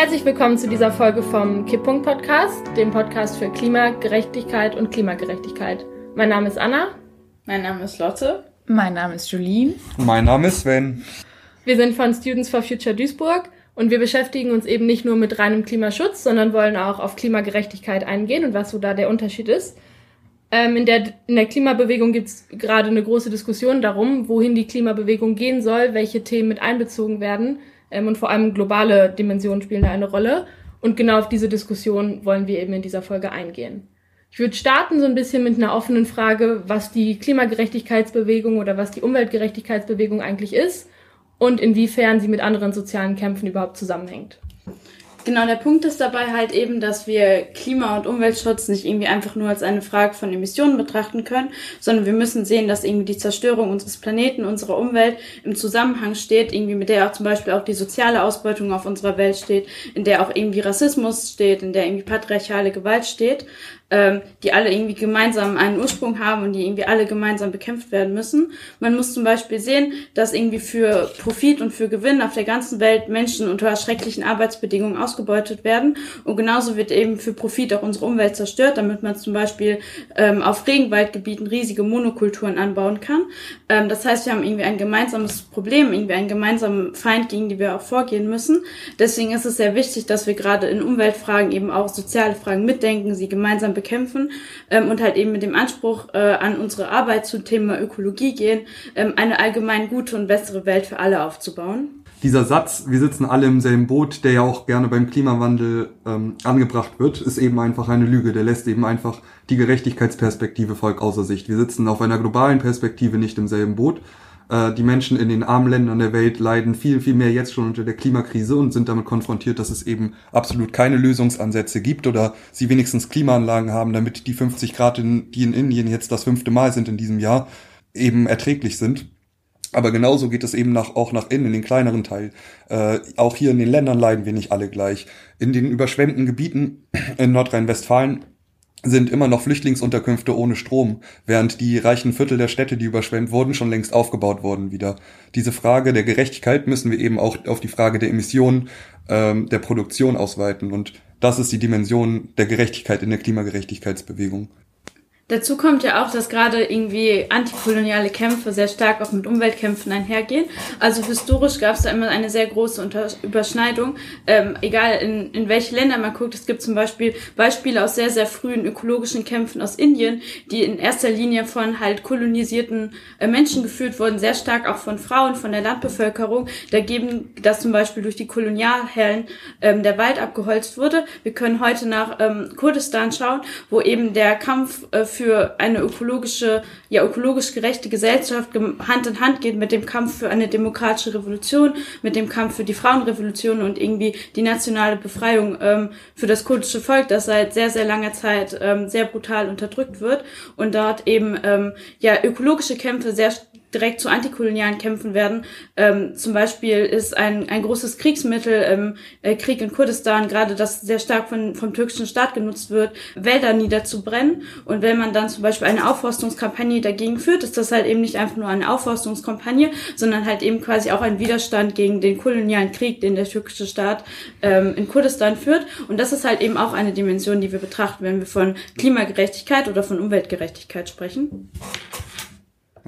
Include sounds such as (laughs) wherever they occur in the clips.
Herzlich willkommen zu dieser Folge vom Kipppunkt Podcast, dem Podcast für Klimagerechtigkeit und Klimagerechtigkeit. Mein Name ist Anna. Mein Name ist Lotte. Mein Name ist Julien. Mein Name ist Sven. Wir sind von Students for Future Duisburg und wir beschäftigen uns eben nicht nur mit reinem Klimaschutz, sondern wollen auch auf Klimagerechtigkeit eingehen und was so da der Unterschied ist. Ähm, in, der, in der Klimabewegung gibt es gerade eine große Diskussion darum, wohin die Klimabewegung gehen soll, welche Themen mit einbezogen werden ähm, und vor allem globale Dimensionen spielen da eine Rolle. Und genau auf diese Diskussion wollen wir eben in dieser Folge eingehen. Ich würde starten so ein bisschen mit einer offenen Frage, was die Klimagerechtigkeitsbewegung oder was die Umweltgerechtigkeitsbewegung eigentlich ist und inwiefern sie mit anderen sozialen Kämpfen überhaupt zusammenhängt. Genau, der Punkt ist dabei halt eben, dass wir Klima- und Umweltschutz nicht irgendwie einfach nur als eine Frage von Emissionen betrachten können, sondern wir müssen sehen, dass irgendwie die Zerstörung unseres Planeten, unserer Umwelt im Zusammenhang steht, irgendwie mit der auch zum Beispiel auch die soziale Ausbeutung auf unserer Welt steht, in der auch irgendwie Rassismus steht, in der irgendwie patriarchale Gewalt steht ähm, die alle irgendwie gemeinsam einen Ursprung haben und die irgendwie alle gemeinsam bekämpft werden müssen. Man muss zum Beispiel sehen, dass irgendwie für Profit und für Gewinn auf der ganzen Welt Menschen unter schrecklichen Arbeitsbedingungen ausgebeutet werden. Und genauso wird eben für Profit auch unsere Umwelt zerstört, damit man zum Beispiel ähm, auf Regenwaldgebieten riesige Monokulturen anbauen kann. Ähm, das heißt, wir haben irgendwie ein gemeinsames Problem, irgendwie einen gemeinsamen Feind, gegen den wir auch vorgehen müssen. Deswegen ist es sehr wichtig, dass wir gerade in Umweltfragen eben auch soziale Fragen mitdenken, sie gemeinsam bekämpfen ähm, und halt eben mit dem Anspruch äh, an unsere Arbeit zum Thema Ökologie gehen, ähm, eine allgemein gute und bessere Welt für alle aufzubauen. Dieser Satz, wir sitzen alle im selben Boot, der ja auch gerne beim Klimawandel ähm, angebracht wird, ist eben einfach eine Lüge. Der lässt eben einfach die Gerechtigkeitsperspektive voll außer Sicht. Wir sitzen auf einer globalen Perspektive nicht im selben Boot, äh, die Menschen in den armen Ländern der Welt leiden viel, viel mehr jetzt schon unter der Klimakrise und sind damit konfrontiert, dass es eben absolut keine Lösungsansätze gibt oder sie wenigstens Klimaanlagen haben, damit die 50 Grad, in, die in Indien jetzt das fünfte Mal sind in diesem Jahr, eben erträglich sind. Aber genauso geht es eben nach, auch nach innen, in den kleineren Teil. Äh, auch hier in den Ländern leiden wir nicht alle gleich. In den überschwemmten Gebieten in Nordrhein-Westfalen sind immer noch Flüchtlingsunterkünfte ohne Strom, während die reichen Viertel der Städte, die überschwemmt wurden, schon längst aufgebaut wurden wieder. Diese Frage der Gerechtigkeit müssen wir eben auch auf die Frage der Emissionen ähm, der Produktion ausweiten. Und das ist die Dimension der Gerechtigkeit in der Klimagerechtigkeitsbewegung. Dazu kommt ja auch, dass gerade irgendwie antikoloniale Kämpfe sehr stark auch mit Umweltkämpfen einhergehen. Also historisch gab es da immer eine sehr große Unter Überschneidung. Ähm, egal in, in welche Länder man guckt, es gibt zum Beispiel Beispiele aus sehr, sehr frühen ökologischen Kämpfen aus Indien, die in erster Linie von halt kolonisierten äh, Menschen geführt wurden, sehr stark auch von Frauen, von der Landbevölkerung. Da geben, dass zum Beispiel durch die Kolonialherren ähm, der Wald abgeholzt wurde. Wir können heute nach ähm, Kurdistan schauen, wo eben der Kampf äh, eine ökologische, ja ökologisch gerechte Gesellschaft Hand in Hand geht mit dem Kampf für eine demokratische Revolution, mit dem Kampf für die Frauenrevolution und irgendwie die nationale Befreiung ähm, für das kurdische Volk, das seit sehr, sehr langer Zeit ähm, sehr brutal unterdrückt wird und dort eben ähm, ja ökologische Kämpfe sehr direkt zu antikolonialen Kämpfen werden. Ähm, zum Beispiel ist ein, ein großes Kriegsmittel im äh, Krieg in Kurdistan, gerade das sehr stark von, vom türkischen Staat genutzt wird, Wälder niederzubrennen. Und wenn man dann zum Beispiel eine Aufforstungskampagne dagegen führt, ist das halt eben nicht einfach nur eine Aufforstungskampagne, sondern halt eben quasi auch ein Widerstand gegen den kolonialen Krieg, den der türkische Staat ähm, in Kurdistan führt. Und das ist halt eben auch eine Dimension, die wir betrachten, wenn wir von Klimagerechtigkeit oder von Umweltgerechtigkeit sprechen.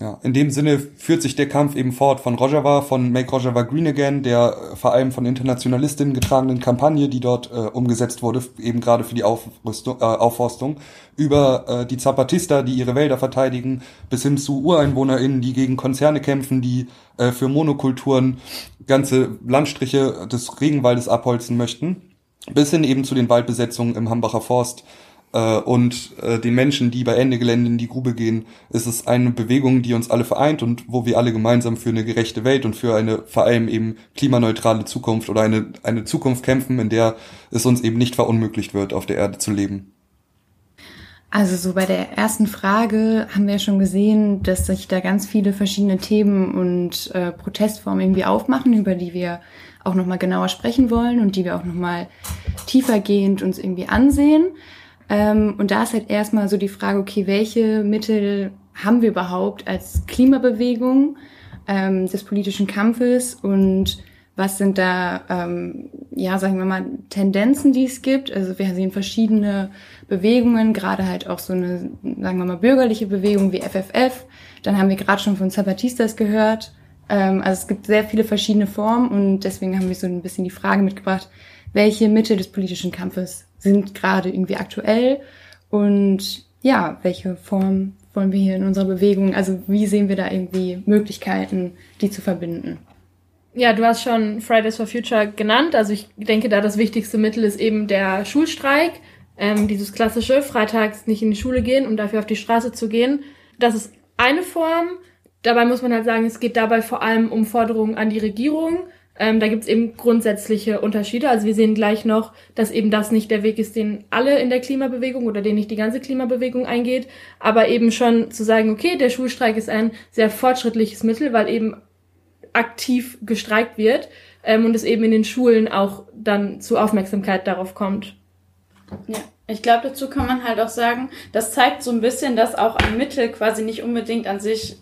Ja, in dem Sinne führt sich der Kampf eben fort. Von Rojava, von Make Rojava Green Again, der äh, vor allem von Internationalistinnen getragenen Kampagne, die dort äh, umgesetzt wurde, eben gerade für die Aufrüstung, äh, Aufforstung, über äh, die Zapatista, die ihre Wälder verteidigen, bis hin zu UreinwohnerInnen, die gegen Konzerne kämpfen, die äh, für Monokulturen ganze Landstriche des Regenwaldes abholzen möchten, bis hin eben zu den Waldbesetzungen im Hambacher Forst, und äh, den Menschen, die bei Ende Gelände in die Grube gehen, ist es eine Bewegung, die uns alle vereint und wo wir alle gemeinsam für eine gerechte Welt und für eine vor allem eben klimaneutrale Zukunft oder eine, eine Zukunft kämpfen, in der es uns eben nicht verunmöglicht wird, auf der Erde zu leben. Also so bei der ersten Frage haben wir ja schon gesehen, dass sich da ganz viele verschiedene Themen und äh, Protestformen irgendwie aufmachen, über die wir auch nochmal genauer sprechen wollen und die wir auch nochmal tiefergehend uns irgendwie ansehen. Ähm, und da ist halt erstmal so die Frage, okay, welche Mittel haben wir überhaupt als Klimabewegung ähm, des politischen Kampfes und Was sind da, ähm, ja, sagen wir mal, Tendenzen, die es gibt? Also wir sehen verschiedene Bewegungen, gerade halt auch so eine, sagen wir mal, bürgerliche Bewegung wie FFF. Dann haben wir gerade schon von Zapatistas gehört. Ähm, also es gibt sehr viele verschiedene Formen und deswegen haben wir so ein bisschen die Frage mitgebracht, welche Mittel des politischen Kampfes sind gerade irgendwie aktuell und ja, welche Form wollen wir hier in unserer Bewegung, also wie sehen wir da irgendwie Möglichkeiten, die zu verbinden? Ja, du hast schon Fridays for Future genannt. Also ich denke, da das wichtigste Mittel ist eben der Schulstreik. Ähm, dieses klassische, freitags nicht in die Schule gehen, um dafür auf die Straße zu gehen. Das ist eine Form. Dabei muss man halt sagen, es geht dabei vor allem um Forderungen an die Regierung. Ähm, da gibt es eben grundsätzliche Unterschiede. Also wir sehen gleich noch, dass eben das nicht der Weg ist, den alle in der Klimabewegung oder den nicht die ganze Klimabewegung eingeht. Aber eben schon zu sagen, okay, der Schulstreik ist ein sehr fortschrittliches Mittel, weil eben aktiv gestreikt wird ähm, und es eben in den Schulen auch dann zu Aufmerksamkeit darauf kommt. Ja. Ich glaube, dazu kann man halt auch sagen, das zeigt so ein bisschen, dass auch ein Mittel quasi nicht unbedingt an sich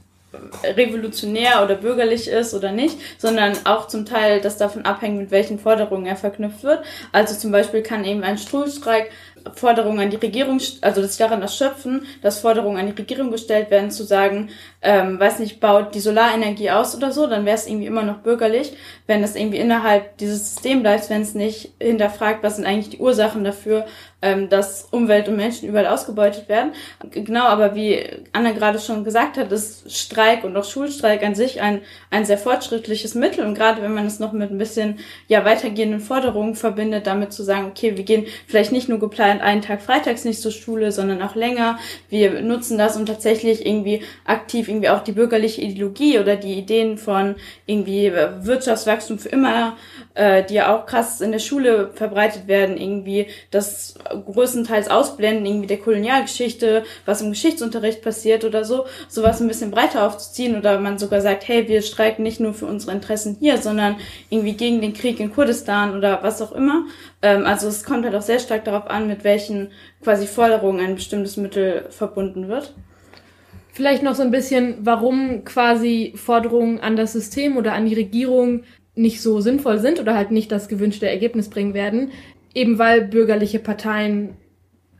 revolutionär oder bürgerlich ist oder nicht, sondern auch zum Teil das davon abhängt, mit welchen Forderungen er verknüpft wird. Also zum Beispiel kann eben ein Stuhlstreik Forderungen an die Regierung, also sie daran erschöpfen, dass Forderungen an die Regierung gestellt werden, zu sagen, ähm, weiß nicht, baut die Solarenergie aus oder so, dann wäre es irgendwie immer noch bürgerlich, wenn es irgendwie innerhalb dieses Systems bleibt, wenn es nicht hinterfragt, was sind eigentlich die Ursachen dafür, ähm, dass Umwelt und Menschen überall ausgebeutet werden. Genau, aber wie Anna gerade schon gesagt hat, ist Streik und auch Schulstreik an sich ein, ein sehr fortschrittliches Mittel und gerade wenn man es noch mit ein bisschen ja weitergehenden Forderungen verbindet, damit zu sagen, okay, wir gehen vielleicht nicht nur geplant einen Tag freitags nicht zur Schule, sondern auch länger. Wir nutzen das, um tatsächlich irgendwie aktiv irgendwie auch die bürgerliche Ideologie oder die Ideen von irgendwie Wirtschaftswachstum für immer, äh, die ja auch krass in der Schule verbreitet werden, irgendwie das größtenteils Ausblenden irgendwie der Kolonialgeschichte, was im Geschichtsunterricht passiert oder so, sowas ein bisschen breiter aufzuziehen oder man sogar sagt, hey, wir streiken nicht nur für unsere Interessen hier, sondern irgendwie gegen den Krieg in Kurdistan oder was auch immer. Ähm, also es kommt halt auch sehr stark darauf an, mit welchen quasi Forderungen ein bestimmtes Mittel verbunden wird. Vielleicht noch so ein bisschen, warum quasi Forderungen an das System oder an die Regierung nicht so sinnvoll sind oder halt nicht das gewünschte Ergebnis bringen werden, eben weil bürgerliche Parteien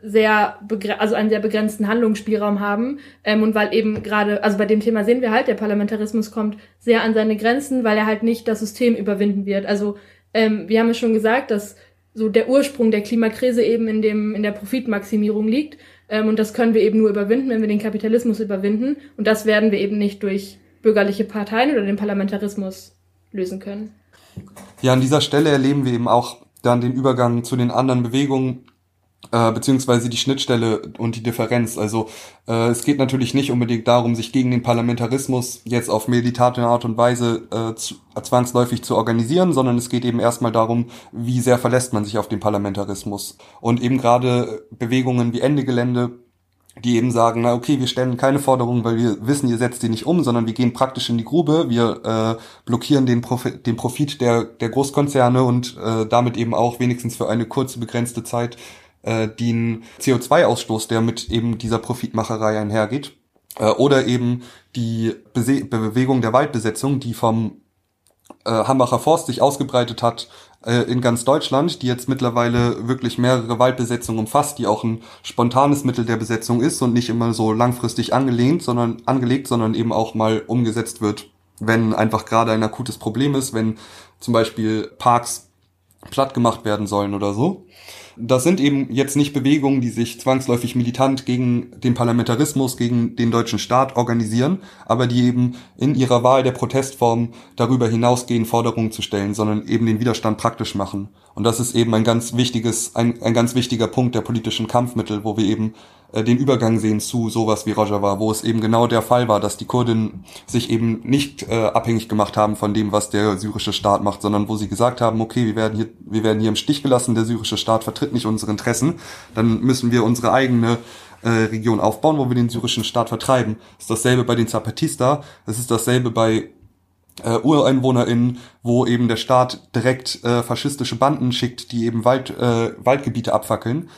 sehr also einen sehr begrenzten Handlungsspielraum haben ähm, und weil eben gerade also bei dem Thema sehen wir halt der Parlamentarismus kommt sehr an seine Grenzen weil er halt nicht das System überwinden wird also ähm, wir haben es schon gesagt dass so der Ursprung der Klimakrise eben in dem in der Profitmaximierung liegt ähm, und das können wir eben nur überwinden, wenn wir den Kapitalismus überwinden. Und das werden wir eben nicht durch bürgerliche Parteien oder den Parlamentarismus lösen können. Ja, an dieser Stelle erleben wir eben auch dann den Übergang zu den anderen Bewegungen, äh, beziehungsweise die Schnittstelle und die Differenz. Also äh, es geht natürlich nicht unbedingt darum, sich gegen den Parlamentarismus jetzt auf meditate Art und Weise äh, zu, zwangsläufig zu organisieren, sondern es geht eben erstmal darum, wie sehr verlässt man sich auf den Parlamentarismus. Und eben gerade Bewegungen wie Ende Gelände die eben sagen, na okay, wir stellen keine Forderungen, weil wir wissen, ihr setzt die nicht um, sondern wir gehen praktisch in die Grube, wir äh, blockieren den, Profi den Profit der, der Großkonzerne und äh, damit eben auch wenigstens für eine kurze, begrenzte Zeit äh, den CO2-Ausstoß, der mit eben dieser Profitmacherei einhergeht. Äh, oder eben die Bese Bewegung der Waldbesetzung, die vom äh, Hambacher Forst sich ausgebreitet hat äh, in ganz Deutschland, die jetzt mittlerweile wirklich mehrere Waldbesetzungen umfasst, die auch ein spontanes Mittel der Besetzung ist und nicht immer so langfristig angelehnt, sondern angelegt, sondern eben auch mal umgesetzt wird, wenn einfach gerade ein akutes Problem ist, wenn zum Beispiel Parks platt gemacht werden sollen oder so. Das sind eben jetzt nicht Bewegungen, die sich zwangsläufig militant gegen den Parlamentarismus, gegen den deutschen Staat organisieren, aber die eben in ihrer Wahl der Protestform darüber hinausgehen, Forderungen zu stellen, sondern eben den Widerstand praktisch machen. Und das ist eben ein ganz wichtiges, ein, ein ganz wichtiger Punkt der politischen Kampfmittel, wo wir eben den Übergang sehen zu sowas wie Rojava, wo es eben genau der Fall war, dass die Kurden sich eben nicht äh, abhängig gemacht haben von dem, was der syrische Staat macht, sondern wo sie gesagt haben, okay, wir werden hier, wir werden hier im Stich gelassen, der syrische Staat vertritt nicht unsere Interessen, dann müssen wir unsere eigene äh, Region aufbauen, wo wir den syrischen Staat vertreiben. Das ist dasselbe bei den Zapatista, das ist dasselbe bei äh, UreinwohnerInnen, wo eben der Staat direkt äh, faschistische Banden schickt, die eben Wald, äh, Waldgebiete abfackeln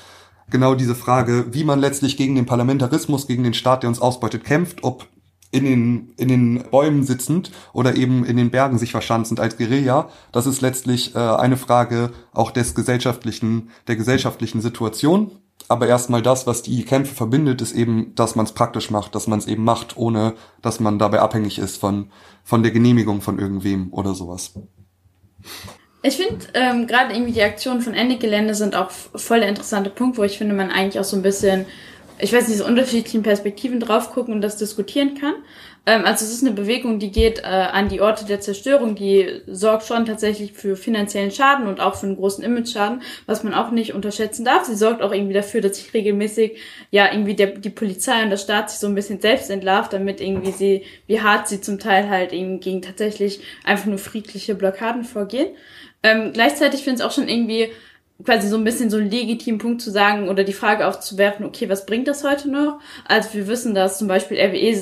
genau diese Frage, wie man letztlich gegen den Parlamentarismus, gegen den Staat, der uns ausbeutet, kämpft, ob in den, in den Bäumen sitzend oder eben in den Bergen sich verschanzend als Guerilla. Das ist letztlich äh, eine Frage auch des gesellschaftlichen, der gesellschaftlichen Situation. Aber erstmal das, was die Kämpfe verbindet, ist eben, dass man es praktisch macht, dass man es eben macht, ohne dass man dabei abhängig ist von, von der Genehmigung von irgendwem oder sowas. Ich finde ähm, gerade irgendwie die Aktionen von Ende Gelände sind auch voll der interessante Punkt, wo ich finde, man eigentlich auch so ein bisschen ich weiß nicht, so unterschiedlichen Perspektiven drauf gucken und das diskutieren kann. Ähm, also es ist eine Bewegung, die geht äh, an die Orte der Zerstörung, die sorgt schon tatsächlich für finanziellen Schaden und auch für einen großen Image-Schaden, was man auch nicht unterschätzen darf. Sie sorgt auch irgendwie dafür, dass sich regelmäßig ja irgendwie der, die Polizei und der Staat sich so ein bisschen selbst entlarvt, damit irgendwie sie, wie hart sie zum Teil halt eben gegen tatsächlich einfach nur friedliche Blockaden vorgehen. Ähm, gleichzeitig finde ich es auch schon irgendwie quasi so ein bisschen so einen legitimen Punkt zu sagen oder die Frage aufzuwerfen, okay, was bringt das heute noch? Also wir wissen, dass zum Beispiel RWE,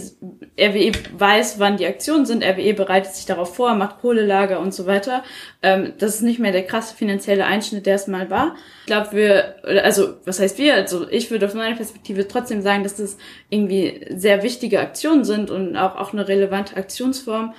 RWE weiß, wann die Aktionen sind, RWE bereitet sich darauf vor, macht Kohlelager und so weiter. Ähm, das ist nicht mehr der krasse finanzielle Einschnitt, der es mal war. Ich glaube, wir, also was heißt wir? Also ich würde aus meiner Perspektive trotzdem sagen, dass das irgendwie sehr wichtige Aktionen sind und auch, auch eine relevante Aktionsform.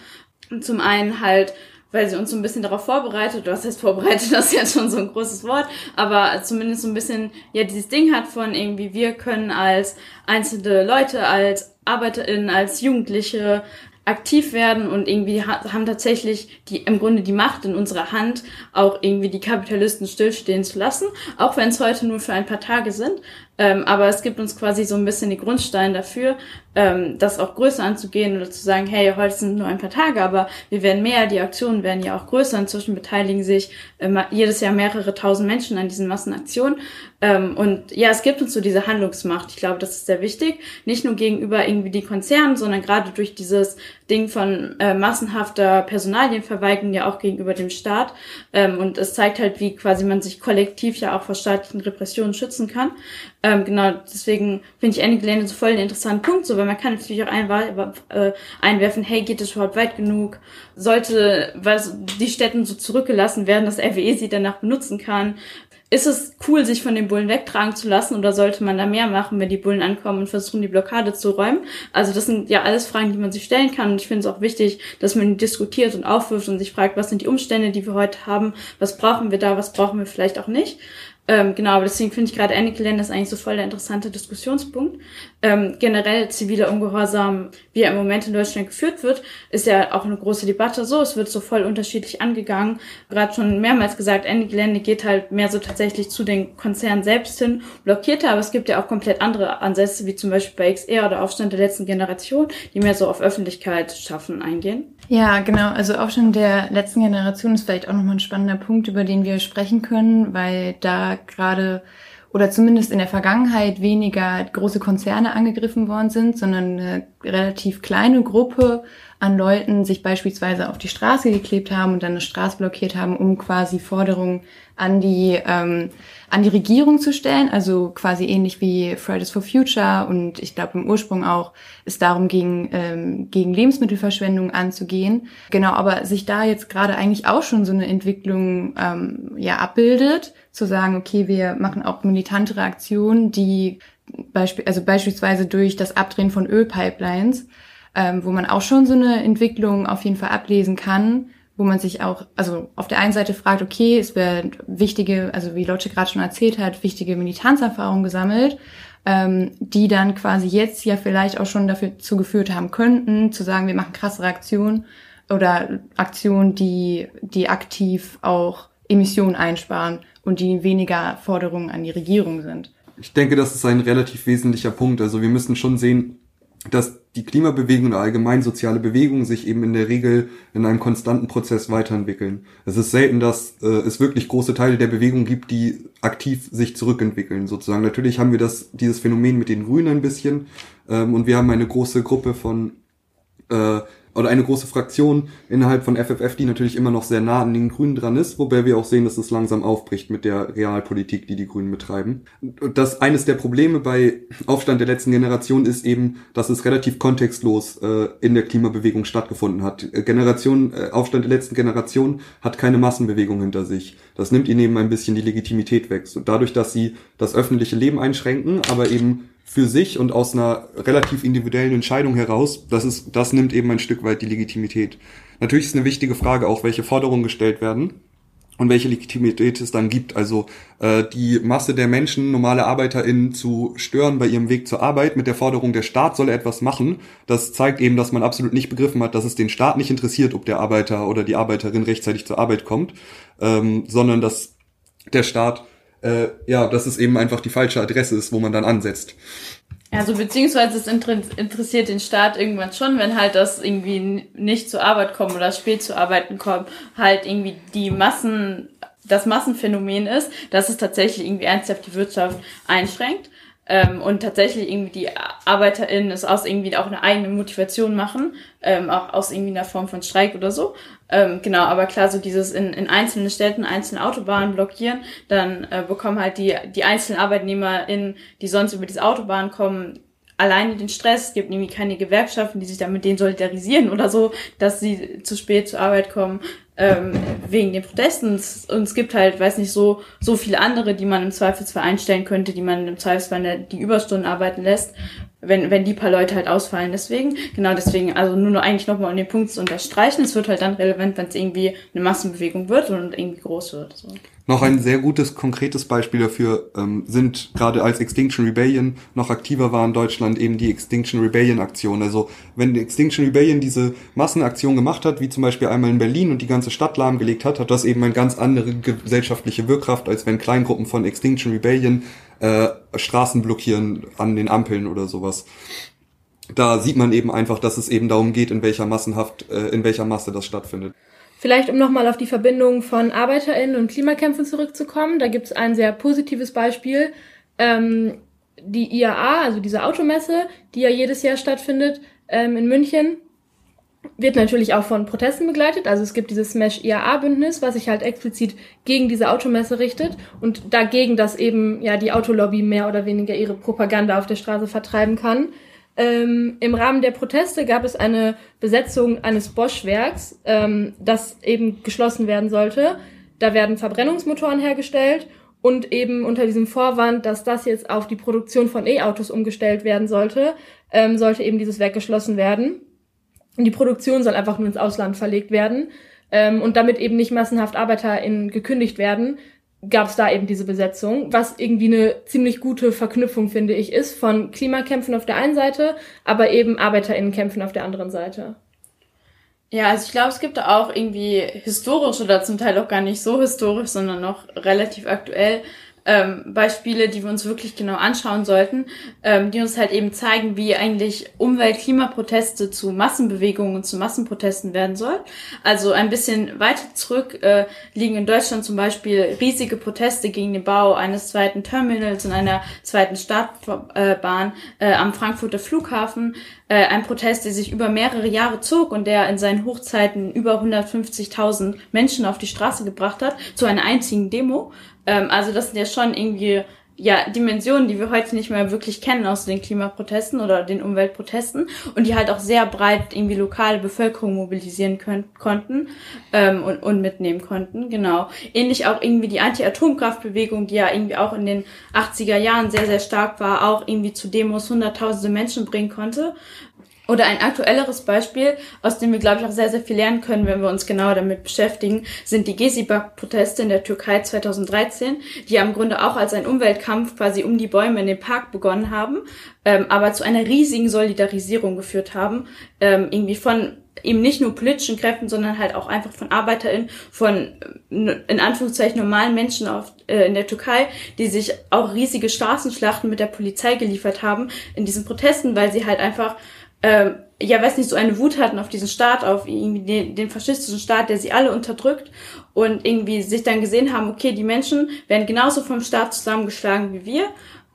Zum einen halt weil sie uns so ein bisschen darauf vorbereitet, was heißt vorbereitet, (laughs) das ist jetzt schon so ein großes Wort, aber zumindest so ein bisschen, ja, dieses Ding hat von irgendwie, wir können als einzelne Leute, als ArbeiterInnen, als Jugendliche aktiv werden und irgendwie haben tatsächlich die im Grunde die Macht in unserer Hand, auch irgendwie die Kapitalisten stillstehen zu lassen, auch wenn es heute nur für ein paar Tage sind. Ähm, aber es gibt uns quasi so ein bisschen die Grundsteine dafür, ähm, das auch größer anzugehen oder zu sagen, hey, heute sind nur ein paar Tage, aber wir werden mehr, die Aktionen werden ja auch größer. Inzwischen beteiligen sich ähm, jedes Jahr mehrere tausend Menschen an diesen Massenaktionen. Ähm, und ja, es gibt uns so diese Handlungsmacht. Ich glaube, das ist sehr wichtig. Nicht nur gegenüber irgendwie die Konzernen, sondern gerade durch dieses Ding von äh, massenhafter Personalienverweigerung ja auch gegenüber dem Staat. Ähm, und es zeigt halt, wie quasi man sich kollektiv ja auch vor staatlichen Repressionen schützen kann. Ähm, genau, deswegen finde ich Ende Gelände so voll einen interessanten Punkt, so, weil man kann natürlich auch einwa äh, einwerfen, hey, geht es überhaupt weit genug? Sollte was die Städten so zurückgelassen werden, dass RWE sie danach benutzen kann? Ist es cool, sich von den Bullen wegtragen zu lassen oder sollte man da mehr machen, wenn die Bullen ankommen und versuchen, die Blockade zu räumen? Also das sind ja alles Fragen, die man sich stellen kann und ich finde es auch wichtig, dass man diskutiert und aufwirft und sich fragt, was sind die Umstände, die wir heute haben, was brauchen wir da, was brauchen wir vielleicht auch nicht. Ähm, genau, aber deswegen finde ich gerade Ende-Gelände ist eigentlich so voll der interessante Diskussionspunkt. Ähm, generell ziviler Ungehorsam, wie er im Moment in Deutschland geführt wird, ist ja auch eine große Debatte so. Es wird so voll unterschiedlich angegangen. Gerade schon mehrmals gesagt, Ende-Gelände geht halt mehr so tatsächlich zu den Konzernen selbst hin, blockiert aber es gibt ja auch komplett andere Ansätze, wie zum Beispiel bei XR oder Aufstand der letzten Generation, die mehr so auf Öffentlichkeit schaffen eingehen. Ja, genau. Also Aufstand der letzten Generation ist vielleicht auch nochmal ein spannender Punkt, über den wir sprechen können, weil da gerade oder zumindest in der Vergangenheit weniger große Konzerne angegriffen worden sind, sondern eine relativ kleine Gruppe an Leuten sich beispielsweise auf die Straße geklebt haben und dann eine Straße blockiert haben, um quasi Forderungen an die ähm, an die Regierung zu stellen, also quasi ähnlich wie Fridays for Future und ich glaube im Ursprung auch es darum ging, ähm, gegen Lebensmittelverschwendung anzugehen. Genau, aber sich da jetzt gerade eigentlich auch schon so eine Entwicklung ähm, ja abbildet, zu sagen, okay, wir machen auch militantere Aktionen, die Beispiel, also beispielsweise durch das Abdrehen von Ölpipelines, ähm, wo man auch schon so eine Entwicklung auf jeden Fall ablesen kann, wo man sich auch, also auf der einen Seite fragt, okay, es werden wichtige, also wie Lotte gerade schon erzählt hat, wichtige Militanzerfahrungen gesammelt, ähm, die dann quasi jetzt ja vielleicht auch schon dafür zugeführt haben könnten, zu sagen, wir machen krassere Aktionen oder Aktionen, die, die aktiv auch Emissionen einsparen und die weniger Forderungen an die Regierung sind. Ich denke, das ist ein relativ wesentlicher Punkt. Also wir müssen schon sehen, dass die Klimabewegung oder allgemein soziale Bewegungen sich eben in der Regel in einem konstanten Prozess weiterentwickeln. Es ist selten, dass äh, es wirklich große Teile der Bewegung gibt, die aktiv sich zurückentwickeln, sozusagen. Natürlich haben wir das, dieses Phänomen mit den Grünen ein bisschen ähm, und wir haben eine große Gruppe von äh, oder eine große Fraktion innerhalb von FFF, die natürlich immer noch sehr nah an den Grünen dran ist, wobei wir auch sehen, dass es langsam aufbricht mit der Realpolitik, die die Grünen betreiben. Und das eines der Probleme bei Aufstand der letzten Generation ist eben, dass es relativ kontextlos äh, in der Klimabewegung stattgefunden hat. Äh, Generation äh, Aufstand der letzten Generation hat keine Massenbewegung hinter sich. Das nimmt ihnen eben ein bisschen die Legitimität weg. So, dadurch, dass sie das öffentliche Leben einschränken, aber eben für sich und aus einer relativ individuellen Entscheidung heraus, das ist, das nimmt eben ein Stück weit die Legitimität. Natürlich ist eine wichtige Frage auch, welche Forderungen gestellt werden und welche Legitimität es dann gibt. Also äh, die Masse der Menschen, normale ArbeiterInnen zu stören bei ihrem Weg zur Arbeit mit der Forderung, der Staat solle etwas machen, das zeigt eben, dass man absolut nicht begriffen hat, dass es den Staat nicht interessiert, ob der Arbeiter oder die Arbeiterin rechtzeitig zur Arbeit kommt, ähm, sondern dass der Staat, äh, ja, dass es eben einfach die falsche Adresse ist, wo man dann ansetzt. Also beziehungsweise es interessiert den Staat irgendwann schon, wenn halt das irgendwie nicht zur Arbeit kommen oder spät zu arbeiten kommen, halt irgendwie die Massen, das Massenphänomen ist, dass es tatsächlich irgendwie ernsthaft die Wirtschaft einschränkt ähm, und tatsächlich irgendwie die ArbeiterInnen es aus irgendwie auch eine eigene Motivation machen, ähm, auch aus irgendwie einer Form von Streik oder so. Ähm, genau, aber klar, so dieses in, in einzelnen Städten, einzelne Autobahnen blockieren, dann äh, bekommen halt die, die einzelnen ArbeitnehmerInnen, die sonst über diese Autobahn kommen, alleine den Stress, es gibt nämlich keine Gewerkschaften, die sich dann mit denen solidarisieren oder so, dass sie zu spät zur Arbeit kommen ähm, wegen den Protesten. Und es gibt halt, weiß nicht, so, so viele andere, die man im Zweifelsfall einstellen könnte, die man im Zweifelsfall die Überstunden arbeiten lässt, wenn, wenn die paar Leute halt ausfallen. Deswegen, genau deswegen, also nur noch eigentlich nochmal um den Punkt zu unterstreichen, es wird halt dann relevant, wenn es irgendwie eine Massenbewegung wird und irgendwie groß wird. So. Noch ein sehr gutes, konkretes Beispiel dafür ähm, sind gerade als Extinction Rebellion noch aktiver war in Deutschland eben die Extinction Rebellion Aktion. Also wenn die Extinction Rebellion diese Massenaktion gemacht hat, wie zum Beispiel einmal in Berlin und die ganze Stadt lahmgelegt hat, hat das eben eine ganz andere gesellschaftliche Wirkkraft, als wenn Kleingruppen von Extinction Rebellion äh, Straßen blockieren an den Ampeln oder sowas. Da sieht man eben einfach, dass es eben darum geht, in welcher Massenhaft, äh, in welcher Masse das stattfindet. Vielleicht um nochmal auf die Verbindung von ArbeiterInnen und Klimakämpfen zurückzukommen, da gibt es ein sehr positives Beispiel. Ähm, die IAA, also diese Automesse, die ja jedes Jahr stattfindet ähm, in München, wird natürlich auch von Protesten begleitet. Also es gibt dieses Smash IAA-Bündnis, was sich halt explizit gegen diese Automesse richtet und dagegen, dass eben ja die Autolobby mehr oder weniger ihre Propaganda auf der Straße vertreiben kann. Ähm, Im Rahmen der Proteste gab es eine Besetzung eines Bosch-Werks, ähm, das eben geschlossen werden sollte. Da werden Verbrennungsmotoren hergestellt und eben unter diesem Vorwand, dass das jetzt auf die Produktion von E-Autos umgestellt werden sollte, ähm, sollte eben dieses Werk geschlossen werden. Und die Produktion soll einfach nur ins Ausland verlegt werden. Ähm, und damit eben nicht massenhaft ArbeiterInnen gekündigt werden, gab es da eben diese Besetzung, was irgendwie eine ziemlich gute Verknüpfung, finde ich, ist von Klimakämpfen auf der einen Seite, aber eben ArbeiterInnenkämpfen auf der anderen Seite. Ja, also ich glaube, es gibt auch irgendwie historisch oder zum Teil auch gar nicht so historisch, sondern noch relativ aktuell ähm, Beispiele, die wir uns wirklich genau anschauen sollten, ähm, die uns halt eben zeigen, wie eigentlich Umwelt-Klimaproteste zu Massenbewegungen und zu Massenprotesten werden soll. Also ein bisschen weiter zurück äh, liegen in Deutschland zum Beispiel riesige Proteste gegen den Bau eines zweiten Terminals und einer zweiten Startbahn äh, am Frankfurter Flughafen. Äh, ein Protest, der sich über mehrere Jahre zog und der in seinen Hochzeiten über 150.000 Menschen auf die Straße gebracht hat, zu einer einzigen Demo. Ähm, also das sind ja schon irgendwie ja, Dimensionen, die wir heute nicht mehr wirklich kennen aus den Klimaprotesten oder den Umweltprotesten und die halt auch sehr breit irgendwie lokale Bevölkerung mobilisieren können, konnten ähm, und, und mitnehmen konnten, genau. Ähnlich auch irgendwie die Anti-Atomkraftbewegung, die ja irgendwie auch in den 80er Jahren sehr, sehr stark war, auch irgendwie zu Demos hunderttausende Menschen bringen konnte oder ein aktuelleres Beispiel, aus dem wir, glaube ich, auch sehr, sehr viel lernen können, wenn wir uns genauer damit beschäftigen, sind die Gezi-Proteste in der Türkei 2013, die ja im Grunde auch als ein Umweltkampf quasi um die Bäume in den Park begonnen haben, ähm, aber zu einer riesigen Solidarisierung geführt haben, ähm, irgendwie von eben nicht nur politischen Kräften, sondern halt auch einfach von ArbeiterInnen, von in Anführungszeichen normalen Menschen auf, äh, in der Türkei, die sich auch riesige Straßenschlachten mit der Polizei geliefert haben in diesen Protesten, weil sie halt einfach ähm, ja, weiß nicht, so eine Wut hatten auf diesen Staat, auf irgendwie den, den faschistischen Staat, der sie alle unterdrückt und irgendwie sich dann gesehen haben, okay, die Menschen werden genauso vom Staat zusammengeschlagen wie wir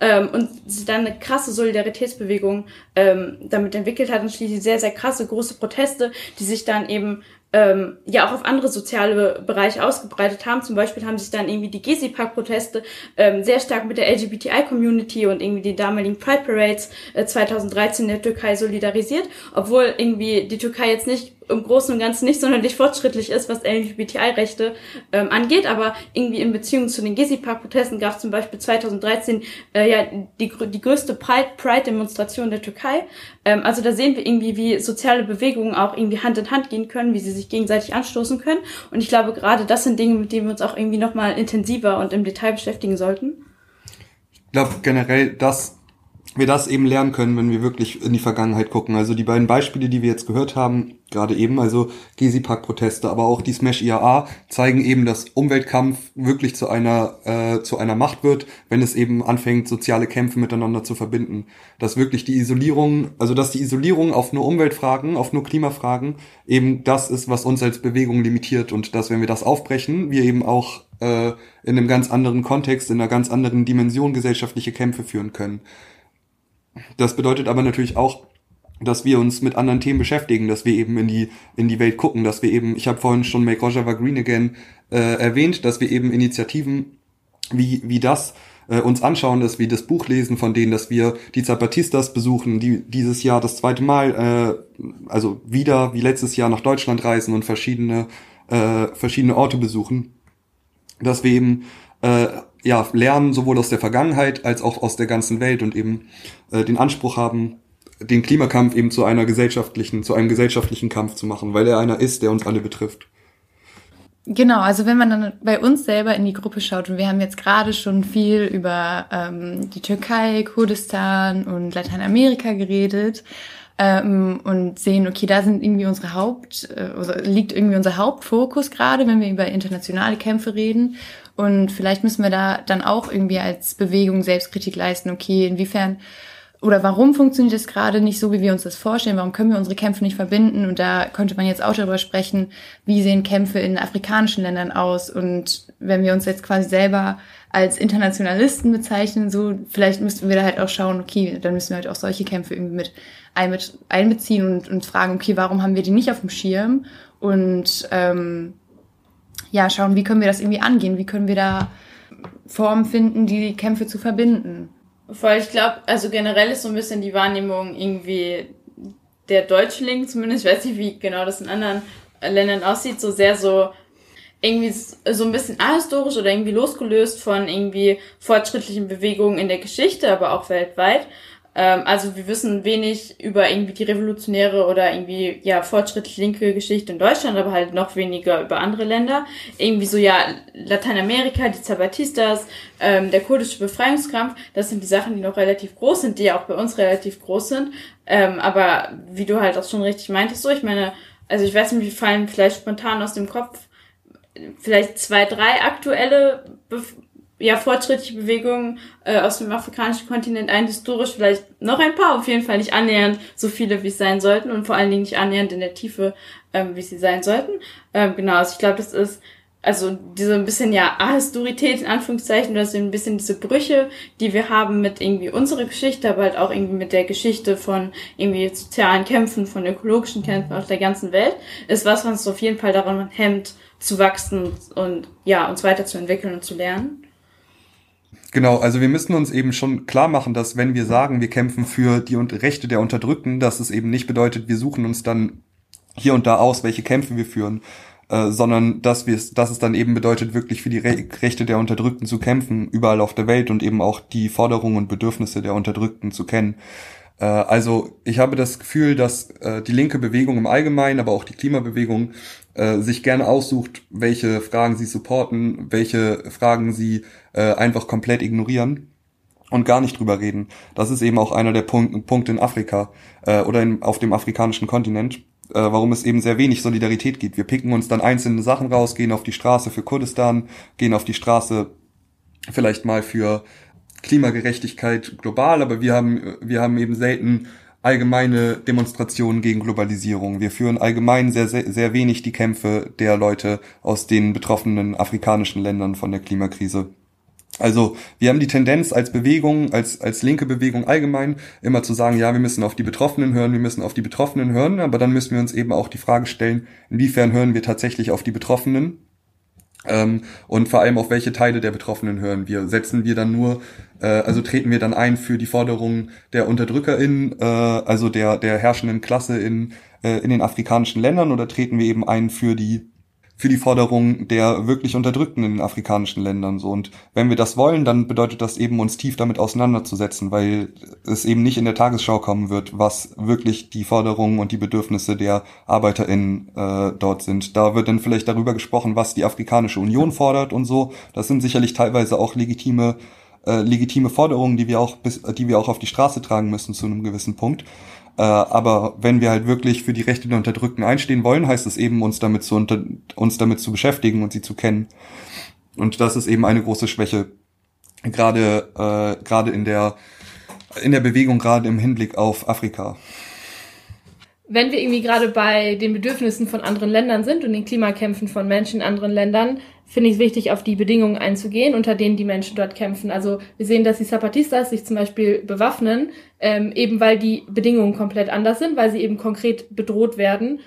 ähm, und sich dann eine krasse Solidaritätsbewegung ähm, damit entwickelt hat und schließlich sehr, sehr krasse große Proteste, die sich dann eben ähm, ja auch auf andere soziale Bereiche ausgebreitet haben. Zum Beispiel haben sich dann irgendwie die Gezi-Park-Proteste ähm, sehr stark mit der LGBTI-Community und irgendwie die damaligen Pride Parades äh, 2013 in der Türkei solidarisiert, obwohl irgendwie die Türkei jetzt nicht im Großen und Ganzen nicht sonderlich fortschrittlich ist, was LGBTI-Rechte ähm, angeht, aber irgendwie in Beziehung zu den Gezi-Park-Protesten gab es zum Beispiel 2013 äh, ja die, die größte Pride-Demonstration der Türkei. Ähm, also da sehen wir irgendwie, wie soziale Bewegungen auch irgendwie Hand in Hand gehen können, wie sie sich gegenseitig anstoßen können. Und ich glaube, gerade das sind Dinge, mit denen wir uns auch irgendwie nochmal intensiver und im Detail beschäftigen sollten. Ich glaube generell, dass wir das eben lernen können, wenn wir wirklich in die Vergangenheit gucken. Also die beiden Beispiele, die wir jetzt gehört haben, gerade eben, also Gezi-Park-Proteste, aber auch die Smash IAA, zeigen eben, dass Umweltkampf wirklich zu einer, äh, zu einer Macht wird, wenn es eben anfängt, soziale Kämpfe miteinander zu verbinden. Dass wirklich die Isolierung, also dass die Isolierung auf nur Umweltfragen, auf nur Klimafragen eben das ist, was uns als Bewegung limitiert und dass, wenn wir das aufbrechen, wir eben auch äh, in einem ganz anderen Kontext, in einer ganz anderen Dimension gesellschaftliche Kämpfe führen können. Das bedeutet aber natürlich auch, dass wir uns mit anderen Themen beschäftigen, dass wir eben in die in die Welt gucken, dass wir eben, ich habe vorhin schon Make Rojava Green Again äh, erwähnt, dass wir eben Initiativen wie wie das äh, uns anschauen, dass wir das Buch lesen von denen, dass wir die Zapatistas besuchen, die dieses Jahr das zweite Mal, äh, also wieder wie letztes Jahr nach Deutschland reisen und verschiedene äh, verschiedene Orte besuchen, dass wir eben äh, ja, lernen, sowohl aus der Vergangenheit als auch aus der ganzen Welt und eben äh, den Anspruch haben, den Klimakampf eben zu einer gesellschaftlichen, zu einem gesellschaftlichen Kampf zu machen, weil er einer ist, der uns alle betrifft. Genau, also wenn man dann bei uns selber in die Gruppe schaut und wir haben jetzt gerade schon viel über ähm, die Türkei, Kurdistan und Lateinamerika geredet ähm, und sehen, okay, da sind irgendwie unsere Haupt, äh, also liegt irgendwie unser Hauptfokus gerade, wenn wir über internationale Kämpfe reden und vielleicht müssen wir da dann auch irgendwie als Bewegung Selbstkritik leisten, okay, inwiefern oder warum funktioniert das gerade nicht so, wie wir uns das vorstellen? Warum können wir unsere Kämpfe nicht verbinden? Und da könnte man jetzt auch darüber sprechen, wie sehen Kämpfe in afrikanischen Ländern aus? Und wenn wir uns jetzt quasi selber als Internationalisten bezeichnen, so vielleicht müssten wir da halt auch schauen, okay, dann müssen wir halt auch solche Kämpfe irgendwie mit einbeziehen und, und fragen, okay, warum haben wir die nicht auf dem Schirm? Und ähm, ja, schauen, wie können wir das irgendwie angehen? Wie können wir da Formen finden, die Kämpfe zu verbinden? Weil ich glaube, also generell ist so ein bisschen die Wahrnehmung irgendwie der Deutschling, zumindest, ich weiß nicht, wie genau das in anderen Ländern aussieht, so sehr so irgendwie so ein bisschen ahistorisch oder irgendwie losgelöst von irgendwie fortschrittlichen Bewegungen in der Geschichte, aber auch weltweit. Ähm, also wir wissen wenig über irgendwie die revolutionäre oder irgendwie ja fortschrittlich linke Geschichte in Deutschland, aber halt noch weniger über andere Länder. Irgendwie so ja Lateinamerika, die Zapatistas, ähm, der kurdische Befreiungskampf, das sind die Sachen, die noch relativ groß sind, die ja auch bei uns relativ groß sind. Ähm, aber wie du halt auch schon richtig meintest, so ich meine, also ich weiß nicht, wie fallen vielleicht spontan aus dem Kopf vielleicht zwei, drei aktuelle Bef ja, fortschrittliche Bewegungen äh, aus dem afrikanischen Kontinent ein, historisch vielleicht noch ein paar, auf jeden Fall nicht annähernd so viele, wie es sein sollten und vor allen Dingen nicht annähernd in der Tiefe, ähm, wie sie sein sollten. Ähm, genau, also ich glaube, das ist also diese ein bisschen ja Ahistorität in Anführungszeichen, das sind ein bisschen diese Brüche, die wir haben mit irgendwie unserer Geschichte, aber halt auch irgendwie mit der Geschichte von irgendwie sozialen Kämpfen, von ökologischen Kämpfen auf der ganzen Welt, ist was, was uns auf jeden Fall daran hemmt, zu wachsen und ja, uns weiterzuentwickeln und zu lernen. Genau, also wir müssen uns eben schon klar machen, dass wenn wir sagen, wir kämpfen für die Rechte der Unterdrückten, dass es eben nicht bedeutet, wir suchen uns dann hier und da aus, welche Kämpfe wir führen, äh, sondern dass wir dass es dann eben bedeutet, wirklich für die Re Rechte der Unterdrückten zu kämpfen, überall auf der Welt und eben auch die Forderungen und Bedürfnisse der Unterdrückten zu kennen. Äh, also ich habe das Gefühl, dass äh, die linke Bewegung im Allgemeinen, aber auch die Klimabewegung äh, sich gerne aussucht, welche Fragen sie supporten, welche Fragen sie äh, einfach komplett ignorieren und gar nicht drüber reden. Das ist eben auch einer der Punkte, Punkte in Afrika äh, oder in, auf dem afrikanischen Kontinent, äh, warum es eben sehr wenig Solidarität gibt. Wir picken uns dann einzelne Sachen raus, gehen auf die Straße für Kurdistan, gehen auf die Straße vielleicht mal für Klimagerechtigkeit global, aber wir haben, wir haben eben selten allgemeine Demonstrationen gegen Globalisierung. Wir führen allgemein sehr, sehr, sehr wenig die Kämpfe der Leute aus den betroffenen afrikanischen Ländern von der Klimakrise. Also wir haben die Tendenz als Bewegung, als, als linke Bewegung allgemein, immer zu sagen, ja, wir müssen auf die Betroffenen hören, wir müssen auf die Betroffenen hören, aber dann müssen wir uns eben auch die Frage stellen, inwiefern hören wir tatsächlich auf die Betroffenen Ähm, und vor allem auf welche Teile der Betroffenen hören wir. Setzen wir dann nur, äh, also treten wir dann ein für die Forderungen der UnterdrückerInnen, äh, also der, der herrschenden Klasse in, äh, in den afrikanischen Ländern oder treten wir eben ein für die für die Forderung der wirklich Unterdrückten in den afrikanischen Ländern. So und wenn wir das wollen, dann bedeutet das eben uns tief damit auseinanderzusetzen, weil es eben nicht in der Tagesschau kommen wird, was wirklich die Forderungen und die Bedürfnisse der ArbeiterInnen äh, dort sind. Da wird dann vielleicht darüber gesprochen, was die Afrikanische Union fordert und so. Das sind sicherlich teilweise auch legitime äh, legitime Forderungen, die wir auch bis, die wir auch auf die Straße tragen müssen zu einem gewissen Punkt. Äh, aber wenn wir halt wirklich für die Rechte der Unterdrückten einstehen wollen, heißt es eben, uns damit zu, unter, uns damit zu beschäftigen und sie zu kennen. Und das ist eben eine große Schwäche, gerade, äh, gerade in der, in der Bewegung, gerade im Hinblick auf Afrika. Wenn wir irgendwie gerade bei den Bedürfnissen von anderen Ländern sind und den Klimakämpfen von Menschen in anderen Ländern, finde ich es wichtig, auf die Bedingungen einzugehen, unter denen die Menschen dort kämpfen. Also wir sehen, dass die Zapatistas sich zum Beispiel bewaffnen, ähm, eben weil die Bedingungen komplett anders sind, weil sie eben konkret bedroht werden.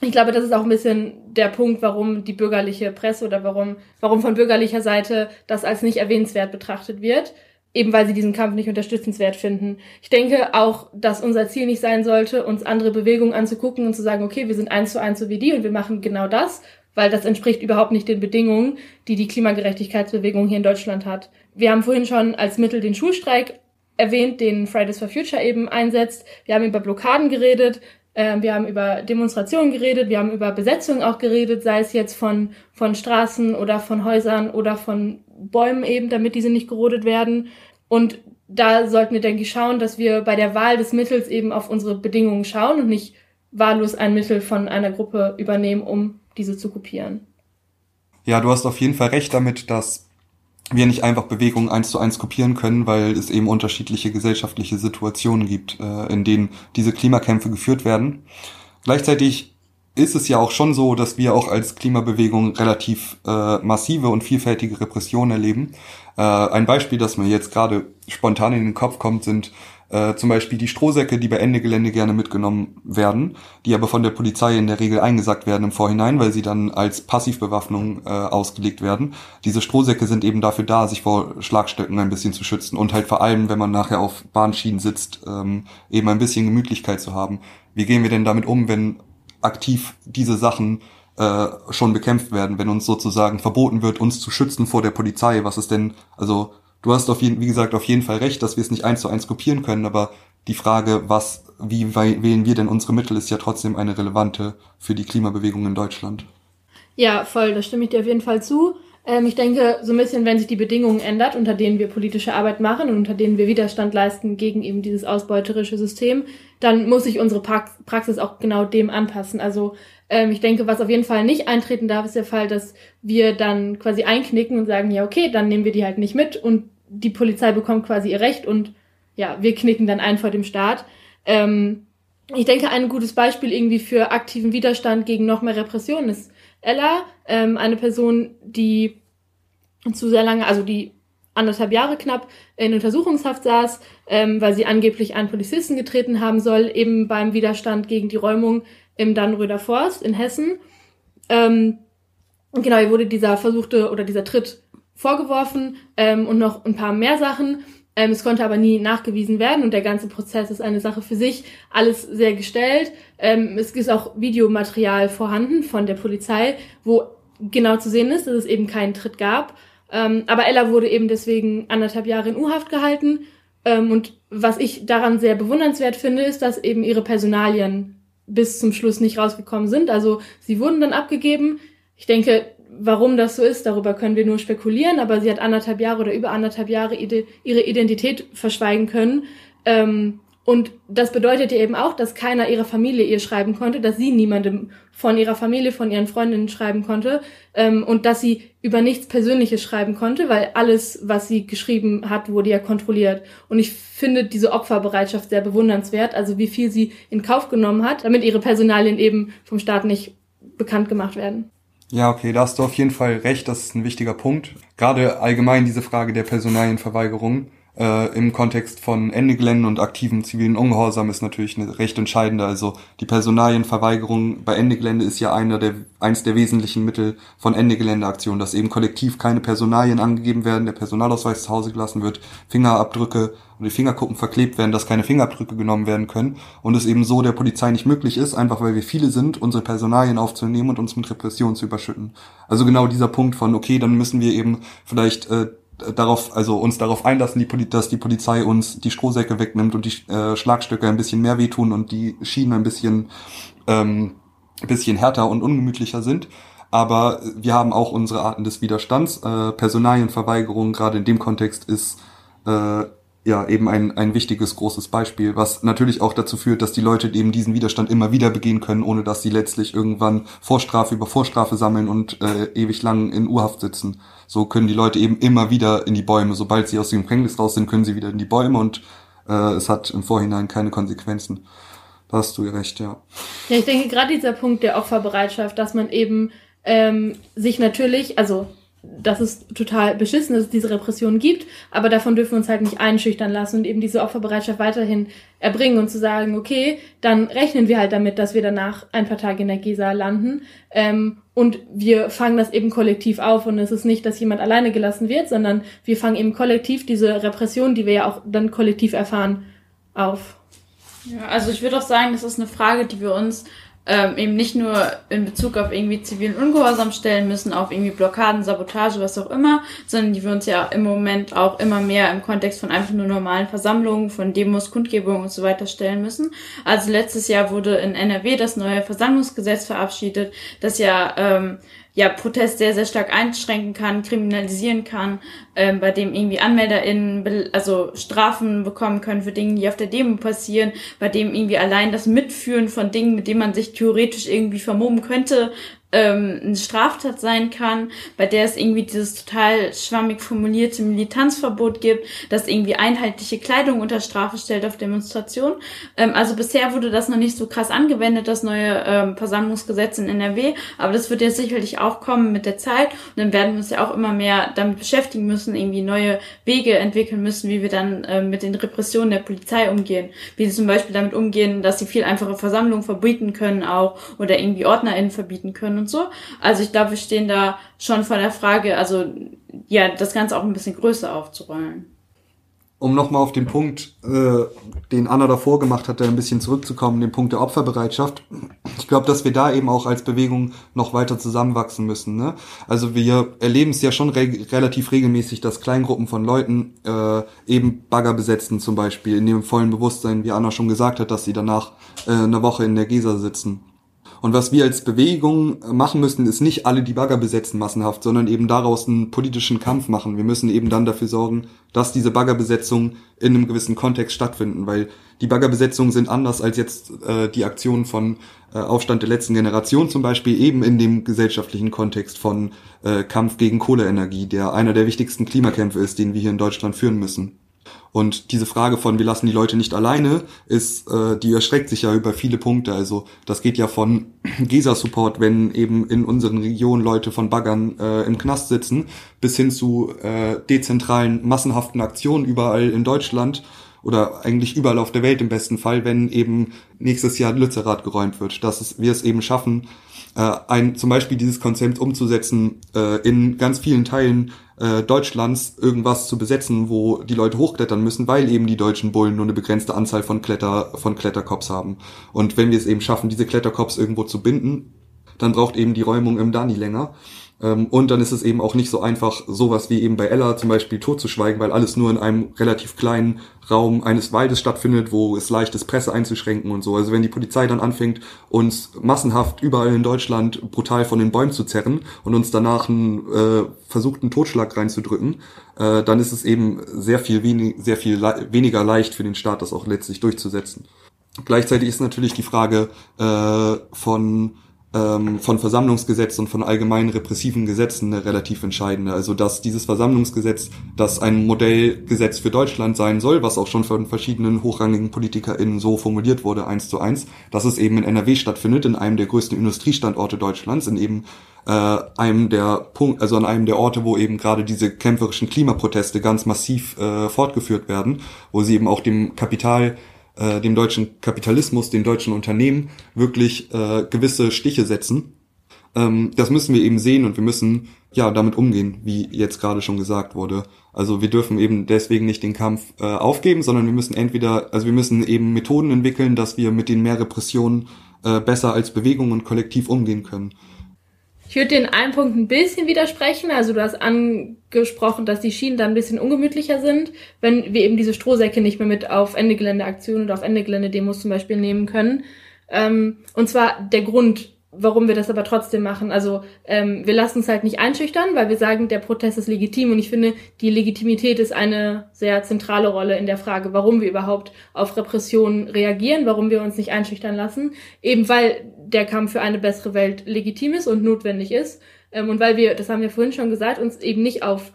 Ich glaube, das ist auch ein bisschen der Punkt, warum die bürgerliche Presse oder warum, warum von bürgerlicher Seite das als nicht erwähnenswert betrachtet wird. Eben weil sie diesen Kampf nicht unterstützenswert finden. Ich denke auch, dass unser Ziel nicht sein sollte, uns andere Bewegungen anzugucken und zu sagen, okay, wir sind eins zu eins so wie die und wir machen genau das, weil das entspricht überhaupt nicht den Bedingungen, die die Klimagerechtigkeitsbewegung hier in Deutschland hat. Wir haben vorhin schon als Mittel den Schulstreik erwähnt, den Fridays for Future eben einsetzt. Wir haben über Blockaden geredet, äh, wir haben über Demonstrationen geredet, wir haben über Besetzungen auch geredet, sei es jetzt von, von Straßen oder von Häusern oder von Bäumen eben, damit diese nicht gerodet werden. Und da sollten wir, denke ich, schauen, dass wir bei der Wahl des Mittels eben auf unsere Bedingungen schauen und nicht wahllos ein Mittel von einer Gruppe übernehmen, um diese zu kopieren. Ja, du hast auf jeden Fall recht damit, dass wir nicht einfach Bewegungen eins zu eins kopieren können, weil es eben unterschiedliche gesellschaftliche Situationen gibt, äh, in denen diese Klimakämpfe geführt werden. Gleichzeitig ist es ja auch schon so, dass wir auch als Klimabewegung relativ äh, massive und vielfältige Repressionen erleben. Äh, ein Beispiel, das mir jetzt gerade spontan in den Kopf kommt, sind äh, zum Beispiel die Strohsäcke, die bei Ende Gelände gerne mitgenommen werden, die aber von der Polizei in der Regel eingesackt werden im Vorhinein, weil sie dann als Passivbewaffnung äh, ausgelegt werden. Diese Strohsäcke sind eben dafür da, sich vor Schlagstöcken ein bisschen zu schützen und halt vor allem, wenn man nachher auf Bahnschienen sitzt, ähm, eben ein bisschen Gemütlichkeit zu haben. Wie gehen wir denn damit um, wenn aktiv diese Sachen äh, schon bekämpft werden, wenn uns sozusagen verboten wird, uns zu schützen vor der Polizei? Was ist denn, also du hast auf jeden, wie gesagt, auf jeden Fall recht, dass wir es nicht eins zu eins kopieren können, aber die Frage, was, wie wählen wir denn unsere Mittel, ist ja trotzdem eine relevante für die Klimabewegung in Deutschland. Ja, voll, da stimme ich dir auf jeden Fall zu. Ähm, ich denke, so ein bisschen, wenn sich die Bedingungen ändert, unter denen wir politische Arbeit machen und unter denen wir Widerstand leisten gegen eben dieses ausbeuterische System, dann muss sich unsere Praxis auch genau dem anpassen. Also ähm, ich denke, was auf jeden Fall nicht eintreten darf, ist der Fall, dass wir dann quasi einknicken und sagen, ja, okay, dann nehmen wir die halt nicht mit und die Polizei bekommt quasi ihr Recht und ja, wir knicken dann ein vor dem Staat. Ähm, ich denke, ein gutes Beispiel irgendwie für aktiven Widerstand gegen noch mehr Repression ist Ella, ähm, eine Person, die zu sehr lange, also die anderthalb Jahre knapp in Untersuchungshaft saß, ähm, weil sie angeblich einen Polizisten getreten haben soll, eben beim Widerstand gegen die Räumung im Dannröder Forst in Hessen. Ähm, genau, ihr wurde dieser versuchte oder dieser Tritt vorgeworfen ähm, und noch ein paar mehr Sachen. Ähm, es konnte aber nie nachgewiesen werden und der ganze Prozess ist eine Sache für sich. Alles sehr gestellt. Ähm, es ist auch Videomaterial vorhanden von der Polizei, wo genau zu sehen ist, dass es eben keinen Tritt gab. Ähm, aber Ella wurde eben deswegen anderthalb Jahre in U-Haft gehalten. Ähm, und was ich daran sehr bewundernswert finde, ist, dass eben ihre Personalien bis zum Schluss nicht rausgekommen sind. Also sie wurden dann abgegeben. Ich denke, Warum das so ist, darüber können wir nur spekulieren, aber sie hat anderthalb Jahre oder über anderthalb Jahre ihre Identität verschweigen können. Ähm, und das bedeutet ja eben auch, dass keiner ihrer Familie ihr schreiben konnte, dass sie niemandem von ihrer Familie, von ihren Freundinnen schreiben konnte ähm, und dass sie über nichts Persönliches schreiben konnte, weil alles, was sie geschrieben hat, wurde ja kontrolliert. Und ich finde diese Opferbereitschaft sehr bewundernswert, also wie viel sie in Kauf genommen hat, damit ihre Personalien eben vom Staat nicht bekannt gemacht werden. Ja, okay, da hast du auf jeden Fall recht, das ist ein wichtiger Punkt. Gerade allgemein diese Frage der Personalienverweigerung. Äh, im Kontext von Ende und aktiven zivilen Ungehorsam ist natürlich eine recht entscheidende. Also die Personalienverweigerung bei Ende Gelände ist ja einer der, eins der wesentlichen Mittel von Ende Geländeaktionen, dass eben kollektiv keine Personalien angegeben werden, der Personalausweis zu Hause gelassen wird, Fingerabdrücke und die Fingerkuppen verklebt werden, dass keine Fingerabdrücke genommen werden können und es eben so der Polizei nicht möglich ist, einfach weil wir viele sind, unsere Personalien aufzunehmen und uns mit Repression zu überschütten. Also genau dieser Punkt von, okay, dann müssen wir eben vielleicht äh, darauf, also uns darauf einlassen, die Poli dass die Polizei uns die Strohsäcke wegnimmt und die äh, Schlagstöcke ein bisschen mehr wehtun und die Schienen ein bisschen, ähm, bisschen härter und ungemütlicher sind. Aber wir haben auch unsere Arten des Widerstands. Äh, Personalienverweigerung gerade in dem Kontext ist äh, ja eben ein, ein wichtiges, großes Beispiel, was natürlich auch dazu führt, dass die Leute eben diesen Widerstand immer wieder begehen können, ohne dass sie letztlich irgendwann Vorstrafe über Vorstrafe sammeln und äh, ewig lang in Urhaft sitzen. So können die Leute eben immer wieder in die Bäume. Sobald sie aus dem Gefängnis raus sind, können sie wieder in die Bäume und äh, es hat im Vorhinein keine Konsequenzen. Da hast du recht, ja. Ja, ich denke gerade dieser Punkt der Opferbereitschaft, dass man eben ähm, sich natürlich, also dass es total beschissen ist, diese Repression gibt, aber davon dürfen wir uns halt nicht einschüchtern lassen und eben diese Opferbereitschaft weiterhin erbringen und zu sagen, okay, dann rechnen wir halt damit, dass wir danach ein paar Tage in der Gesa landen ähm, und wir fangen das eben kollektiv auf und es ist nicht, dass jemand alleine gelassen wird, sondern wir fangen eben kollektiv diese Repression, die wir ja auch dann kollektiv erfahren, auf. Ja, also ich würde auch sagen, das ist eine Frage, die wir uns ähm, eben nicht nur in Bezug auf irgendwie zivilen Ungehorsam stellen müssen, auf irgendwie Blockaden, Sabotage, was auch immer, sondern die wir uns ja im Moment auch immer mehr im Kontext von einfach nur normalen Versammlungen, von Demos, Kundgebungen und so weiter stellen müssen. Also letztes Jahr wurde in NRW das neue Versammlungsgesetz verabschiedet, das ja ähm, ja, Protest sehr, sehr stark einschränken kann, kriminalisieren kann, ähm, bei dem irgendwie AnmelderInnen also Strafen bekommen können für Dinge, die auf der Demo passieren, bei dem irgendwie allein das Mitführen von Dingen, mit denen man sich theoretisch irgendwie vermummen könnte, ähm, eine Straftat sein kann, bei der es irgendwie dieses total schwammig formulierte Militanzverbot gibt, das irgendwie einheitliche Kleidung unter Strafe stellt auf Demonstrationen. Ähm, also bisher wurde das noch nicht so krass angewendet, das neue ähm, Versammlungsgesetz in NRW, aber das wird jetzt sicherlich auch kommen mit der Zeit und dann werden wir uns ja auch immer mehr damit beschäftigen müssen, irgendwie neue Wege entwickeln müssen, wie wir dann ähm, mit den Repressionen der Polizei umgehen, wie sie zum Beispiel damit umgehen, dass sie viel einfache Versammlungen verbieten können auch oder irgendwie OrdnerInnen verbieten können und so. Also ich glaube, wir stehen da schon vor der Frage, also ja, das Ganze auch ein bisschen größer aufzurollen. Um nochmal auf den Punkt, äh, den Anna davor gemacht hat, ein bisschen zurückzukommen, den Punkt der Opferbereitschaft. Ich glaube, dass wir da eben auch als Bewegung noch weiter zusammenwachsen müssen. Ne? Also wir erleben es ja schon re relativ regelmäßig, dass Kleingruppen von Leuten äh, eben Bagger besetzen zum Beispiel, in dem vollen Bewusstsein, wie Anna schon gesagt hat, dass sie danach äh, eine Woche in der Gesa sitzen. Und was wir als Bewegung machen müssen, ist nicht alle die Bagger besetzen massenhaft, sondern eben daraus einen politischen Kampf machen. Wir müssen eben dann dafür sorgen, dass diese Baggerbesetzungen in einem gewissen Kontext stattfinden, weil die Baggerbesetzungen sind anders als jetzt äh, die Aktionen von äh, Aufstand der letzten Generation zum Beispiel, eben in dem gesellschaftlichen Kontext von äh, Kampf gegen Kohleenergie, der einer der wichtigsten Klimakämpfe ist, den wir hier in Deutschland führen müssen. Und diese Frage von wir lassen die Leute nicht alleine, ist, äh, die erschreckt sich ja über viele Punkte. Also das geht ja von (clears throat) GESA-Support, wenn eben in unseren Regionen Leute von Baggern äh, im Knast sitzen, bis hin zu äh, dezentralen, massenhaften Aktionen überall in Deutschland oder eigentlich überall auf der Welt im besten Fall, wenn eben nächstes Jahr Lützerath geräumt wird, dass es, wir es eben schaffen, äh, ein, zum Beispiel dieses Konzept umzusetzen äh, in ganz vielen Teilen äh, Deutschlands irgendwas zu besetzen, wo die Leute hochklettern müssen, weil eben die deutschen Bullen nur eine begrenzte Anzahl von Kletter von Kletterkops haben. Und wenn wir es eben schaffen, diese Kletterkops irgendwo zu binden, dann braucht eben die Räumung im Dani länger. Ähm, und dann ist es eben auch nicht so einfach, sowas wie eben bei Ella zum Beispiel totzuschweigen, weil alles nur in einem relativ kleinen Raum eines Waldes stattfindet, wo es leicht ist, Presse einzuschränken und so. Also wenn die Polizei dann anfängt, uns massenhaft überall in Deutschland brutal von den Bäumen zu zerren und uns danach einen äh, versuchten Totschlag reinzudrücken, äh, dann ist es eben sehr viel, wenig, sehr viel le weniger leicht für den Staat, das auch letztlich durchzusetzen. Gleichzeitig ist natürlich die Frage äh, von ähm, von Versammlungsgesetz und von allgemeinen repressiven Gesetzen eine relativ entscheidende. Also dass dieses Versammlungsgesetz, das ein Modellgesetz für Deutschland sein soll, was auch schon von verschiedenen hochrangigen PolitikerInnen so formuliert wurde, eins zu eins, dass es eben in NRW stattfindet, in einem der größten Industriestandorte Deutschlands, in eben äh, einem der Punkt, also an einem der Orte, wo eben gerade diese kämpferischen Klimaproteste ganz massiv äh, fortgeführt werden, wo sie eben auch dem Kapital äh, dem deutschen Kapitalismus, den deutschen Unternehmen wirklich äh, gewisse Stiche setzen. Ähm, das müssen wir eben sehen und wir müssen ja damit umgehen, wie jetzt gerade schon gesagt wurde. Also wir dürfen eben deswegen nicht den Kampf äh, aufgeben, sondern wir müssen entweder, also wir müssen eben Methoden entwickeln, dass wir mit den mehr Repressionen äh, besser als Bewegung und kollektiv umgehen können. Ich würde den einen Punkt ein bisschen widersprechen. Also du hast angesprochen, dass die Schienen dann ein bisschen ungemütlicher sind, wenn wir eben diese Strohsäcke nicht mehr mit auf Ende Gelände Aktionen oder auf Ende Gelände Demos zum Beispiel nehmen können. Ähm, und zwar der Grund, warum wir das aber trotzdem machen. Also ähm, wir lassen uns halt nicht einschüchtern, weil wir sagen, der Protest ist legitim und ich finde, die Legitimität ist eine sehr zentrale Rolle in der Frage, warum wir überhaupt auf Repressionen reagieren, warum wir uns nicht einschüchtern lassen. Eben weil der Kampf für eine bessere Welt legitim ist und notwendig ist. Ähm, und weil wir, das haben wir vorhin schon gesagt, uns eben nicht auf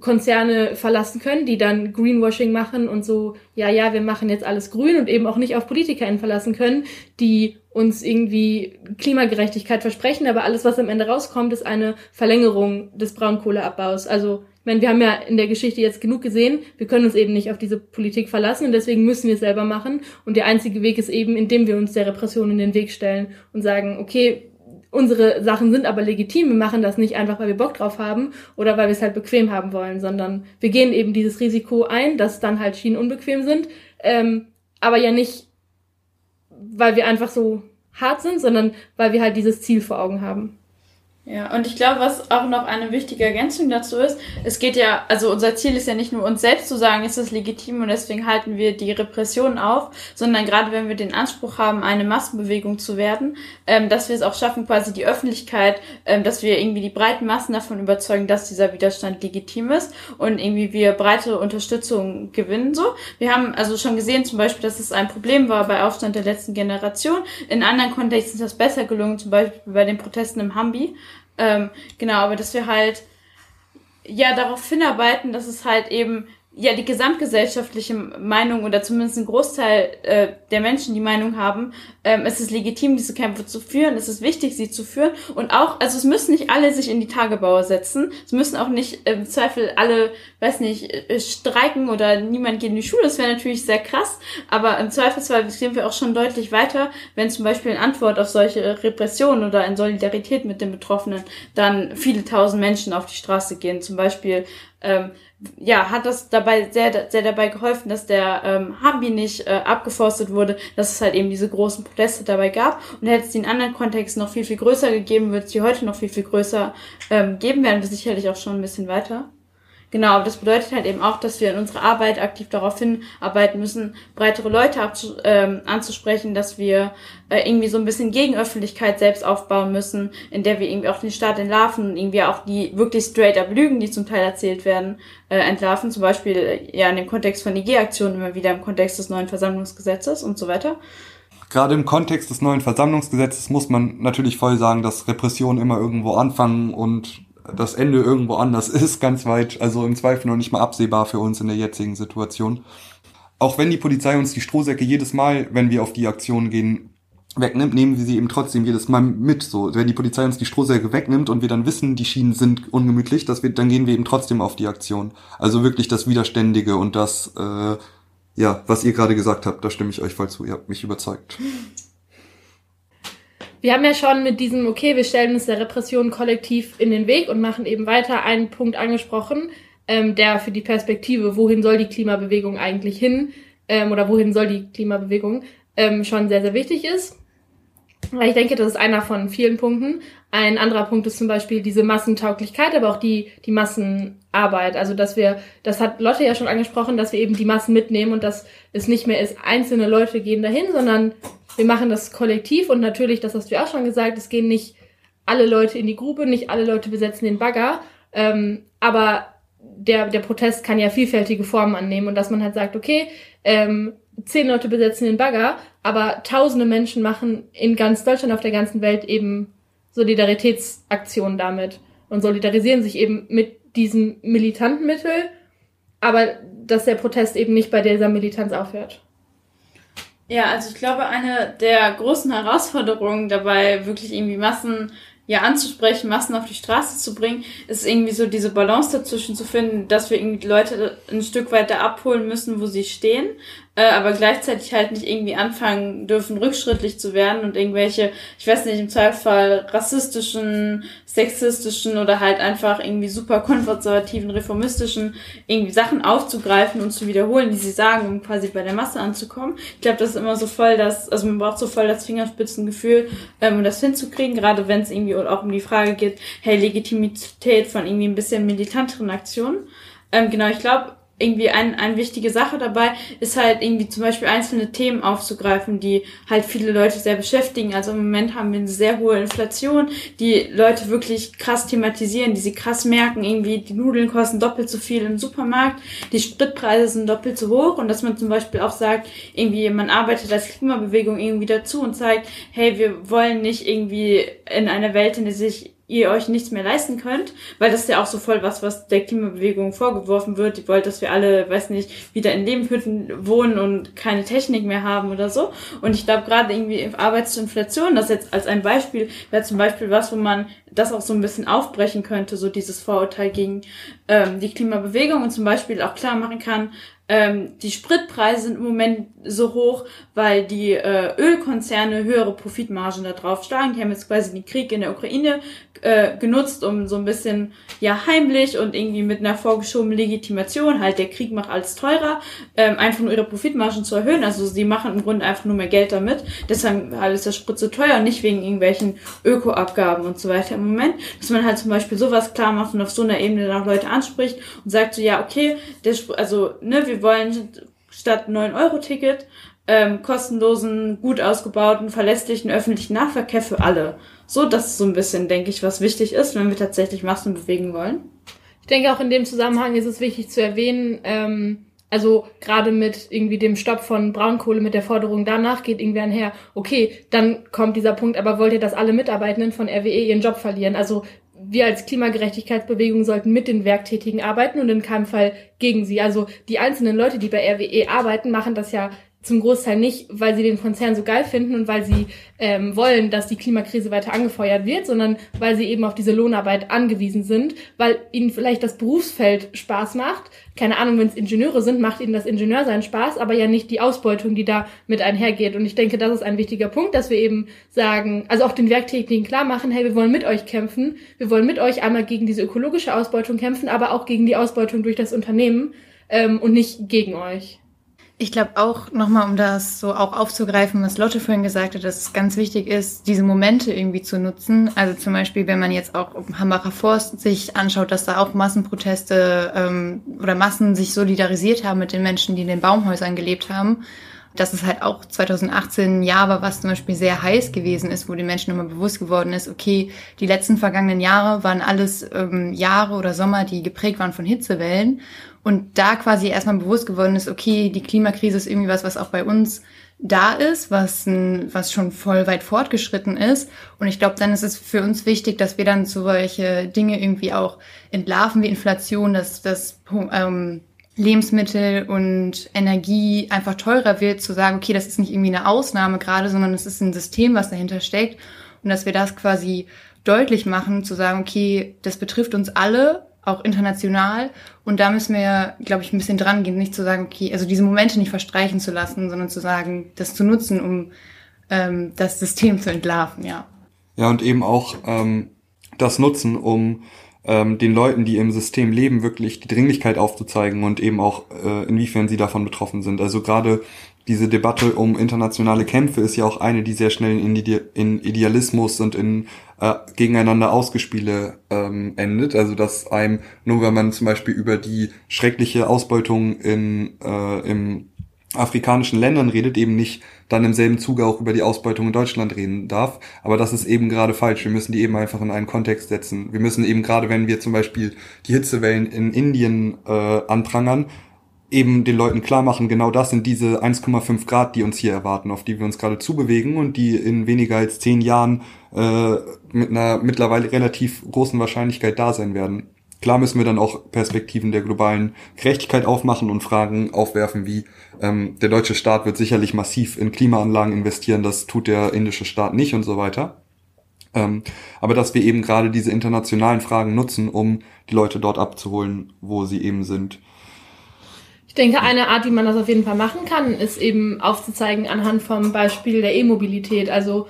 Konzerne verlassen können, die dann Greenwashing machen und so, ja, ja, wir machen jetzt alles grün und eben auch nicht auf PolitikerInnen verlassen können, die uns irgendwie Klimagerechtigkeit versprechen, aber alles, was am Ende rauskommt, ist eine Verlängerung des Braunkohleabbaus. Also, ich meine, wir haben ja in der Geschichte jetzt genug gesehen, wir können uns eben nicht auf diese Politik verlassen und deswegen müssen wir es selber machen. Und der einzige Weg ist eben, indem wir uns der Repression in den Weg stellen und sagen, okay, unsere Sachen sind aber legitim. Wir machen das nicht einfach, weil wir Bock drauf haben oder weil wir es halt bequem haben wollen, sondern wir gehen eben dieses Risiko ein, dass dann halt Schienen unbequem sind, ähm, aber ja nicht, weil wir einfach so hart sind, sondern weil wir halt dieses Ziel vor Augen haben. Ja, und ich glaube, was auch noch eine wichtige Ergänzung dazu ist, es geht ja, also unser Ziel ist ja nicht nur uns selbst zu sagen, ist das legitim und deswegen halten wir die Repression auf, sondern gerade wenn wir den Anspruch haben, eine Massenbewegung zu werden, ähm, dass wir es auch schaffen, quasi die Öffentlichkeit, ähm, dass wir irgendwie die breiten Massen davon überzeugen, dass dieser Widerstand legitim ist und irgendwie wir breite Unterstützung gewinnen so. Wir haben also schon gesehen zum Beispiel, dass es ein Problem war bei Aufstand der letzten Generation. In anderen Kontexten ist das besser gelungen, zum Beispiel bei den Protesten im Hambi. Ähm, genau, aber dass wir halt ja darauf hinarbeiten, dass es halt eben ja die gesamtgesellschaftliche Meinung oder zumindest ein Großteil äh, der Menschen die Meinung haben, ähm, es ist legitim, diese Kämpfe zu führen, es ist wichtig, sie zu führen. Und auch, also es müssen nicht alle sich in die Tagebauer setzen, es müssen auch nicht im Zweifel alle, weiß nicht, äh, streiken oder niemand geht in die Schule, das wäre natürlich sehr krass, aber im Zweifelsfall sind wir auch schon deutlich weiter, wenn zum Beispiel in Antwort auf solche Repressionen oder in Solidarität mit den Betroffenen dann viele tausend Menschen auf die Straße gehen, zum Beispiel ähm, ja, hat das dabei sehr, sehr dabei geholfen, dass der ähm, Hambi nicht äh, abgeforstet wurde, dass es halt eben diese großen Proteste dabei gab. Und hätte es die in anderen Kontexten noch viel, viel größer gegeben, wird es die heute noch viel, viel größer ähm, geben, werden wir sicherlich auch schon ein bisschen weiter. Genau, das bedeutet halt eben auch, dass wir in unserer Arbeit aktiv darauf hinarbeiten müssen, breitere Leute abzu ähm, anzusprechen, dass wir äh, irgendwie so ein bisschen Gegenöffentlichkeit selbst aufbauen müssen, in der wir irgendwie auch den Staat entlarven und irgendwie auch die wirklich straight up Lügen, die zum Teil erzählt werden, äh, entlarven. Zum Beispiel äh, ja in dem Kontext von IG-Aktionen immer wieder im Kontext des neuen Versammlungsgesetzes und so weiter. Gerade im Kontext des neuen Versammlungsgesetzes muss man natürlich voll sagen, dass Repressionen immer irgendwo anfangen und das Ende irgendwo anders (laughs) ist, ganz weit, also im Zweifel noch nicht mal absehbar für uns in der jetzigen Situation. Auch wenn die Polizei uns die Strohsäcke jedes Mal, wenn wir auf die Aktion gehen, wegnimmt, nehmen wir sie eben trotzdem jedes Mal mit. So, wenn die Polizei uns die Strohsäcke wegnimmt und wir dann wissen, die Schienen sind ungemütlich, dass wir, dann gehen wir eben trotzdem auf die Aktion. Also wirklich das Widerständige und das, äh, ja, was ihr gerade gesagt habt, da stimme ich euch voll zu. Ihr habt mich überzeugt. (laughs) Wir haben ja schon mit diesem, okay, wir stellen uns der Repression kollektiv in den Weg und machen eben weiter einen Punkt angesprochen, ähm, der für die Perspektive, wohin soll die Klimabewegung eigentlich hin, ähm, oder wohin soll die Klimabewegung, ähm, schon sehr, sehr wichtig ist. Weil ich denke, das ist einer von vielen Punkten. Ein anderer Punkt ist zum Beispiel diese Massentauglichkeit, aber auch die, die Massenarbeit. Also, dass wir, das hat Lotte ja schon angesprochen, dass wir eben die Massen mitnehmen und dass es nicht mehr ist, einzelne Leute gehen dahin, sondern wir machen das kollektiv und natürlich, das hast du ja auch schon gesagt, es gehen nicht alle Leute in die Grube, nicht alle Leute besetzen den Bagger, ähm, aber der, der Protest kann ja vielfältige Formen annehmen und dass man halt sagt, okay, ähm, zehn Leute besetzen den Bagger, aber tausende Menschen machen in ganz Deutschland, auf der ganzen Welt eben Solidaritätsaktionen damit und solidarisieren sich eben mit diesem militanten Mittel, aber dass der Protest eben nicht bei dieser Militanz aufhört. Ja, also ich glaube, eine der großen Herausforderungen dabei, wirklich irgendwie Massen ja anzusprechen, Massen auf die Straße zu bringen, ist irgendwie so diese Balance dazwischen zu finden, dass wir irgendwie Leute ein Stück weiter abholen müssen, wo sie stehen, äh, aber gleichzeitig halt nicht irgendwie anfangen dürfen, rückschrittlich zu werden und irgendwelche, ich weiß nicht, im Zweifelsfall rassistischen, sexistischen oder halt einfach irgendwie super konservativen, reformistischen irgendwie Sachen aufzugreifen und zu wiederholen, die sie sagen, um quasi bei der Masse anzukommen. Ich glaube, das ist immer so voll das, also man braucht so voll das Fingerspitzengefühl, ähm, um das hinzukriegen, gerade wenn es irgendwie auch um die Frage geht, hey, Legitimität von irgendwie ein bisschen militanteren Aktionen. Ähm, genau, ich glaube, irgendwie ein, eine wichtige Sache dabei ist halt irgendwie zum Beispiel einzelne Themen aufzugreifen, die halt viele Leute sehr beschäftigen. Also im Moment haben wir eine sehr hohe Inflation, die Leute wirklich krass thematisieren, die sie krass merken, irgendwie die Nudeln kosten doppelt so viel im Supermarkt, die Spritpreise sind doppelt so hoch und dass man zum Beispiel auch sagt, irgendwie man arbeitet als Klimabewegung irgendwie dazu und zeigt, hey, wir wollen nicht irgendwie in einer Welt, in der sich ihr euch nichts mehr leisten könnt, weil das ist ja auch so voll was, was der Klimabewegung vorgeworfen wird. Die wollt, dass wir alle, weiß nicht, wieder in Lebenhütten wohnen und keine Technik mehr haben oder so. Und ich glaube gerade irgendwie Arbeitsinflation, das jetzt als ein Beispiel, wäre zum Beispiel was, wo man das auch so ein bisschen aufbrechen könnte, so dieses Vorurteil gegen ähm, die Klimabewegung und zum Beispiel auch klar machen kann, ähm, die Spritpreise sind im Moment so hoch, weil die äh, Ölkonzerne höhere Profitmargen da drauf schlagen. Die haben jetzt quasi den Krieg in der Ukraine äh, genutzt, um so ein bisschen ja heimlich und irgendwie mit einer vorgeschobenen Legitimation, halt der Krieg macht alles teurer, ähm, einfach nur ihre Profitmargen zu erhöhen. Also sie machen im Grunde einfach nur mehr Geld damit. Deshalb ist der Sprit so teuer und nicht wegen irgendwelchen Ökoabgaben und so weiter im Moment. Dass man halt zum Beispiel sowas klar macht und auf so einer Ebene dann auch Leute anspricht und sagt so, ja, okay, der Sp also, ne, wir wollen statt 9-Euro-Ticket ähm, kostenlosen, gut ausgebauten, verlässlichen öffentlichen Nahverkehr für alle. So, das ist so ein bisschen, denke ich, was wichtig ist, wenn wir tatsächlich Massen bewegen wollen. Ich denke auch in dem Zusammenhang ist es wichtig zu erwähnen, ähm, also gerade mit irgendwie dem Stopp von Braunkohle, mit der Forderung danach geht irgendwie einher, okay, dann kommt dieser Punkt, aber wollt ihr, dass alle Mitarbeitenden von RWE ihren Job verlieren? Also wir als Klimagerechtigkeitsbewegung sollten mit den Werktätigen arbeiten und in keinem Fall gegen sie. Also die einzelnen Leute, die bei RWE arbeiten, machen das ja zum Großteil nicht, weil sie den Konzern so geil finden und weil sie ähm, wollen, dass die Klimakrise weiter angefeuert wird, sondern weil sie eben auf diese Lohnarbeit angewiesen sind, weil ihnen vielleicht das Berufsfeld Spaß macht. Keine Ahnung, wenn es Ingenieure sind, macht ihnen das Ingenieursein Spaß, aber ja nicht die Ausbeutung, die da mit einhergeht. Und ich denke, das ist ein wichtiger Punkt, dass wir eben sagen, also auch den Werktätigen klar machen, hey, wir wollen mit euch kämpfen, wir wollen mit euch einmal gegen diese ökologische Ausbeutung kämpfen, aber auch gegen die Ausbeutung durch das Unternehmen ähm, und nicht gegen euch. Ich glaube auch nochmal, um das so auch aufzugreifen, was Lotte vorhin gesagt hat, dass es ganz wichtig ist, diese Momente irgendwie zu nutzen. Also zum Beispiel, wenn man jetzt auch im Hambacher Forst sich anschaut, dass da auch Massenproteste ähm, oder Massen sich solidarisiert haben mit den Menschen, die in den Baumhäusern gelebt haben. Dass es halt auch 2018 ein Jahr war, was zum Beispiel sehr heiß gewesen ist, wo den Menschen immer bewusst geworden ist, okay, die letzten vergangenen Jahre waren alles ähm, Jahre oder Sommer, die geprägt waren von Hitzewellen. Und da quasi erstmal bewusst geworden ist, okay, die Klimakrise ist irgendwie was, was auch bei uns da ist, was, was schon voll weit fortgeschritten ist. Und ich glaube, dann ist es für uns wichtig, dass wir dann solche Dinge irgendwie auch entlarven wie Inflation, dass das ähm, Lebensmittel und Energie einfach teurer wird, zu sagen, okay, das ist nicht irgendwie eine Ausnahme gerade, sondern es ist ein System, was dahinter steckt. Und dass wir das quasi deutlich machen, zu sagen, okay, das betrifft uns alle auch international. Und da müssen wir, glaube ich, ein bisschen dran gehen, nicht zu sagen, okay, also diese Momente nicht verstreichen zu lassen, sondern zu sagen, das zu nutzen, um ähm, das System zu entlarven, ja. Ja, und eben auch ähm, das nutzen, um ähm, den Leuten, die im System leben, wirklich die Dringlichkeit aufzuzeigen und eben auch, äh, inwiefern sie davon betroffen sind. Also gerade diese Debatte um internationale Kämpfe ist ja auch eine, die sehr schnell in, in Idealismus und in äh, gegeneinander Ausgespiele ähm, endet. Also dass einem, nur wenn man zum Beispiel über die schreckliche Ausbeutung in, äh, im afrikanischen Ländern redet, eben nicht dann im selben Zuge auch über die Ausbeutung in Deutschland reden darf. Aber das ist eben gerade falsch. Wir müssen die eben einfach in einen Kontext setzen. Wir müssen eben gerade, wenn wir zum Beispiel die Hitzewellen in Indien äh, anprangern, eben den Leuten klar machen, genau das sind diese 1,5 Grad, die uns hier erwarten, auf die wir uns gerade zubewegen und die in weniger als zehn Jahren äh, mit einer mittlerweile relativ großen Wahrscheinlichkeit da sein werden. Klar müssen wir dann auch Perspektiven der globalen Gerechtigkeit aufmachen und Fragen aufwerfen, wie ähm, der deutsche Staat wird sicherlich massiv in Klimaanlagen investieren, das tut der indische Staat nicht und so weiter. Ähm, aber dass wir eben gerade diese internationalen Fragen nutzen, um die Leute dort abzuholen, wo sie eben sind. Ich denke, eine Art, wie man das auf jeden Fall machen kann, ist eben aufzuzeigen anhand vom Beispiel der E-Mobilität. Also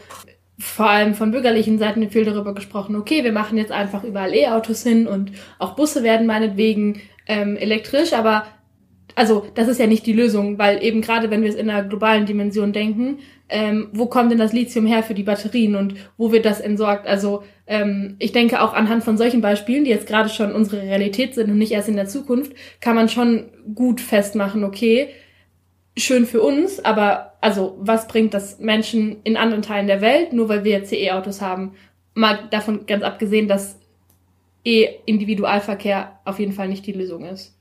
vor allem von bürgerlichen Seiten viel darüber gesprochen, okay, wir machen jetzt einfach überall E-Autos hin und auch Busse werden meinetwegen ähm, elektrisch, aber also das ist ja nicht die Lösung, weil eben gerade wenn wir es in einer globalen Dimension denken, ähm, wo kommt denn das Lithium her für die Batterien und wo wird das entsorgt? Also ähm, ich denke auch anhand von solchen Beispielen, die jetzt gerade schon unsere Realität sind und nicht erst in der Zukunft, kann man schon gut festmachen, okay, schön für uns, aber also was bringt das Menschen in anderen Teilen der Welt, nur weil wir jetzt E-Autos haben? Mal davon ganz abgesehen, dass E-Individualverkehr auf jeden Fall nicht die Lösung ist.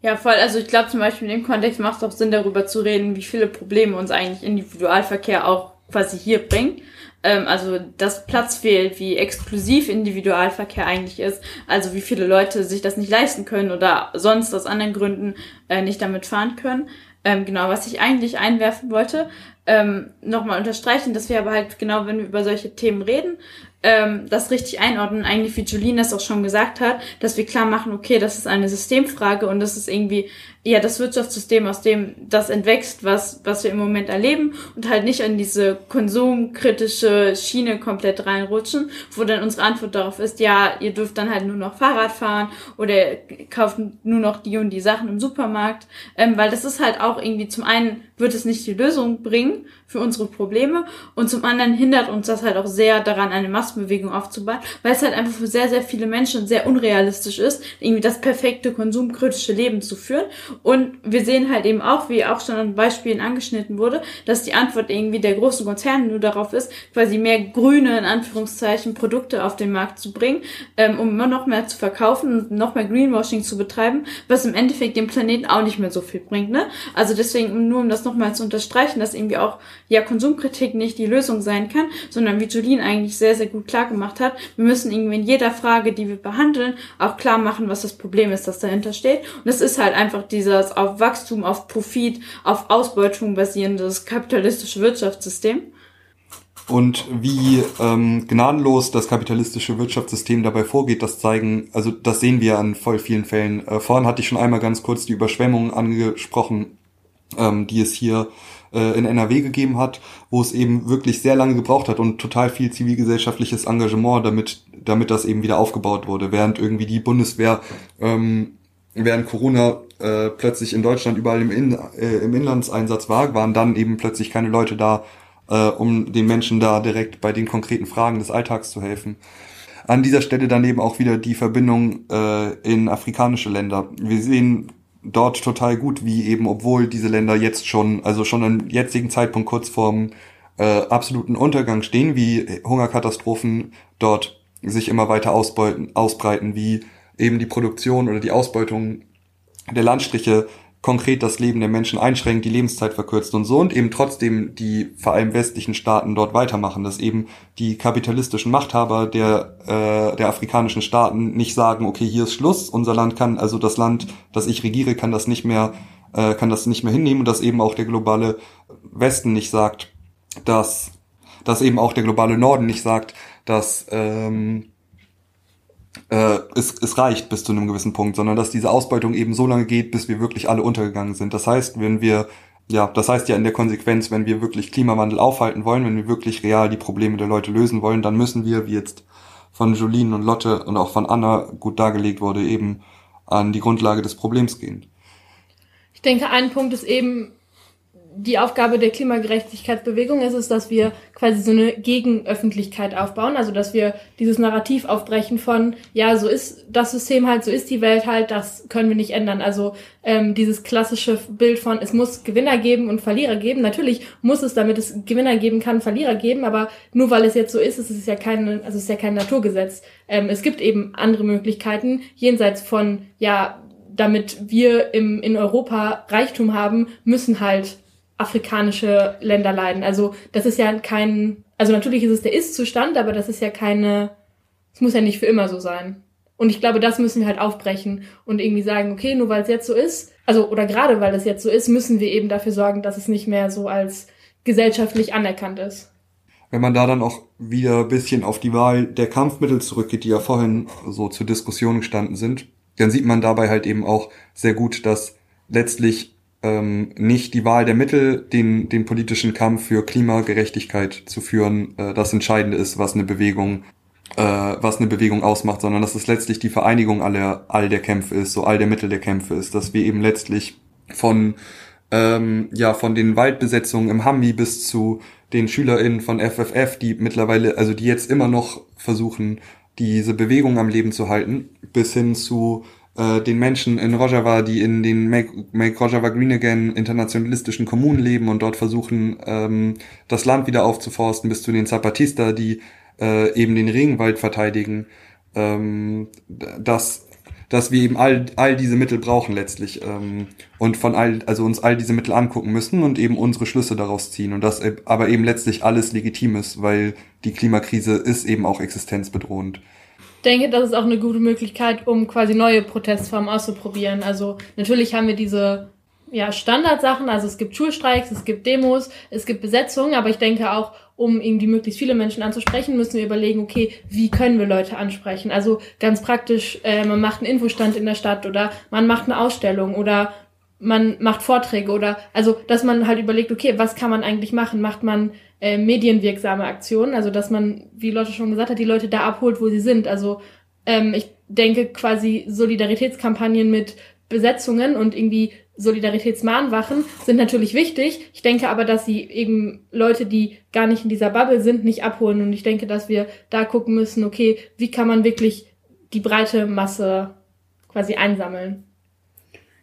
Ja, voll. Also ich glaube zum Beispiel in dem Kontext macht es auch Sinn, darüber zu reden, wie viele Probleme uns eigentlich Individualverkehr auch quasi hier bringt. Ähm, also dass Platz fehlt, wie exklusiv Individualverkehr eigentlich ist, also wie viele Leute sich das nicht leisten können oder sonst aus anderen Gründen äh, nicht damit fahren können. Ähm, genau, was ich eigentlich einwerfen wollte, ähm, nochmal unterstreichen, dass wir aber halt genau, wenn wir über solche Themen reden, ähm, das richtig einordnen, eigentlich wie Julien das auch schon gesagt hat, dass wir klar machen, okay, das ist eine Systemfrage und das ist irgendwie ja das Wirtschaftssystem, aus dem das entwächst, was, was wir im Moment erleben und halt nicht an diese konsumkritische Schiene komplett reinrutschen, wo dann unsere Antwort darauf ist, ja, ihr dürft dann halt nur noch Fahrrad fahren oder kauft nur noch die und die Sachen im Supermarkt, ähm, weil das ist halt auch irgendwie zum einen wird es nicht die Lösung bringen für unsere Probleme und zum anderen hindert uns das halt auch sehr daran, eine Massenbewegung aufzubauen, weil es halt einfach für sehr, sehr viele Menschen sehr unrealistisch ist, irgendwie das perfekte konsumkritische Leben zu führen. Und wir sehen halt eben auch, wie auch schon an Beispielen angeschnitten wurde, dass die Antwort irgendwie der großen Konzerne nur darauf ist, quasi mehr grüne, in Anführungszeichen, Produkte auf den Markt zu bringen, ähm, um immer noch mehr zu verkaufen und noch mehr Greenwashing zu betreiben, was im Endeffekt dem Planeten auch nicht mehr so viel bringt. Ne? Also deswegen, nur um das nochmal zu unterstreichen, dass irgendwie auch ja Konsumkritik nicht die Lösung sein kann, sondern wie Julien eigentlich sehr, sehr gut klar gemacht hat, wir müssen irgendwie in jeder Frage, die wir behandeln, auch klar machen, was das Problem ist, das dahinter steht. Und das ist halt einfach dieses auf Wachstum, auf Profit, auf Ausbeutung basierendes kapitalistische Wirtschaftssystem. Und wie ähm, gnadenlos das kapitalistische Wirtschaftssystem dabei vorgeht, das zeigen, also das sehen wir an voll vielen Fällen. Äh, vorhin hatte ich schon einmal ganz kurz die Überschwemmungen angesprochen, ähm, die es hier äh, in NRW gegeben hat, wo es eben wirklich sehr lange gebraucht hat und total viel zivilgesellschaftliches Engagement, damit, damit das eben wieder aufgebaut wurde, während irgendwie die Bundeswehr ähm, während Corona äh, plötzlich in Deutschland überall im, in, äh, im Inlandseinsatz war, waren dann eben plötzlich keine Leute da, äh, um den Menschen da direkt bei den konkreten Fragen des Alltags zu helfen. An dieser Stelle daneben auch wieder die Verbindung äh, in afrikanische Länder. Wir sehen dort total gut, wie eben, obwohl diese Länder jetzt schon, also schon im jetzigen Zeitpunkt kurz vorm äh, absoluten Untergang stehen, wie Hungerkatastrophen dort sich immer weiter ausbeuten, ausbreiten, wie eben die Produktion oder die Ausbeutung der Landstriche konkret das Leben der Menschen einschränkt, die Lebenszeit verkürzt und so und eben trotzdem die vor allem westlichen Staaten dort weitermachen, dass eben die kapitalistischen Machthaber der, äh, der afrikanischen Staaten nicht sagen, okay, hier ist Schluss, unser Land kann, also das Land, das ich regiere, kann das nicht mehr, äh, kann das nicht mehr hinnehmen und dass eben auch der globale Westen nicht sagt, dass, dass eben auch der globale Norden nicht sagt, dass ähm, äh, es, es reicht bis zu einem gewissen Punkt, sondern dass diese Ausbeutung eben so lange geht, bis wir wirklich alle untergegangen sind. Das heißt, wenn wir ja, das heißt ja in der Konsequenz, wenn wir wirklich Klimawandel aufhalten wollen, wenn wir wirklich real die Probleme der Leute lösen wollen, dann müssen wir, wie jetzt von Jolien und Lotte und auch von Anna gut dargelegt wurde, eben an die Grundlage des Problems gehen. Ich denke, ein Punkt ist eben, die Aufgabe der Klimagerechtigkeitsbewegung ist es, dass wir quasi so eine Gegenöffentlichkeit aufbauen, also dass wir dieses Narrativ aufbrechen von, ja, so ist das System halt, so ist die Welt halt, das können wir nicht ändern. Also ähm, dieses klassische Bild von, es muss Gewinner geben und Verlierer geben. Natürlich muss es, damit es Gewinner geben kann, Verlierer geben, aber nur weil es jetzt so ist, ist es ja kein, also es ist ja kein Naturgesetz. Ähm, es gibt eben andere Möglichkeiten jenseits von, ja, damit wir im, in Europa Reichtum haben, müssen halt afrikanische Länder leiden. Also das ist ja kein, also natürlich ist es der Ist-Zustand, aber das ist ja keine, es muss ja nicht für immer so sein. Und ich glaube, das müssen wir halt aufbrechen und irgendwie sagen, okay, nur weil es jetzt so ist, also oder gerade weil es jetzt so ist, müssen wir eben dafür sorgen, dass es nicht mehr so als gesellschaftlich anerkannt ist. Wenn man da dann auch wieder ein bisschen auf die Wahl der Kampfmittel zurückgeht, die ja vorhin so zur Diskussion gestanden sind, dann sieht man dabei halt eben auch sehr gut, dass letztlich ähm, nicht die Wahl der Mittel, den, den politischen Kampf für Klimagerechtigkeit zu führen, äh, das Entscheidende ist, was eine Bewegung äh, was eine Bewegung ausmacht, sondern dass es letztlich die Vereinigung aller all der Kämpfe ist, so all der Mittel der Kämpfe ist, dass wir eben letztlich von ähm, ja von den Waldbesetzungen im Hambi bis zu den SchülerInnen von FFF, die mittlerweile, also die jetzt immer noch versuchen, diese Bewegung am Leben zu halten, bis hin zu äh, den Menschen in Rojava, die in den Make, Make Rojava Green Again internationalistischen Kommunen leben und dort versuchen, ähm, das Land wieder aufzuforsten, bis zu den Zapatista, die äh, eben den Regenwald verteidigen, ähm, dass dass wir eben all, all diese Mittel brauchen letztlich ähm, und von all, also uns all diese Mittel angucken müssen und eben unsere Schlüsse daraus ziehen und das aber eben letztlich alles legitim ist, weil die Klimakrise ist eben auch existenzbedrohend. Ich denke, das ist auch eine gute Möglichkeit, um quasi neue Protestformen auszuprobieren. Also natürlich haben wir diese ja, Standardsachen, also es gibt Schulstreiks, es gibt Demos, es gibt Besetzungen, aber ich denke auch, um irgendwie möglichst viele Menschen anzusprechen, müssen wir überlegen, okay, wie können wir Leute ansprechen? Also ganz praktisch, äh, man macht einen Infostand in der Stadt oder man macht eine Ausstellung oder man macht Vorträge oder also, dass man halt überlegt, okay, was kann man eigentlich machen? Macht man äh, medienwirksame Aktionen, also dass man, wie Leute schon gesagt hat, die Leute da abholt, wo sie sind. Also ähm, ich denke quasi Solidaritätskampagnen mit Besetzungen und irgendwie Solidaritätsmahnwachen sind natürlich wichtig. Ich denke aber, dass sie eben Leute, die gar nicht in dieser Bubble sind, nicht abholen. Und ich denke, dass wir da gucken müssen, okay, wie kann man wirklich die breite Masse quasi einsammeln.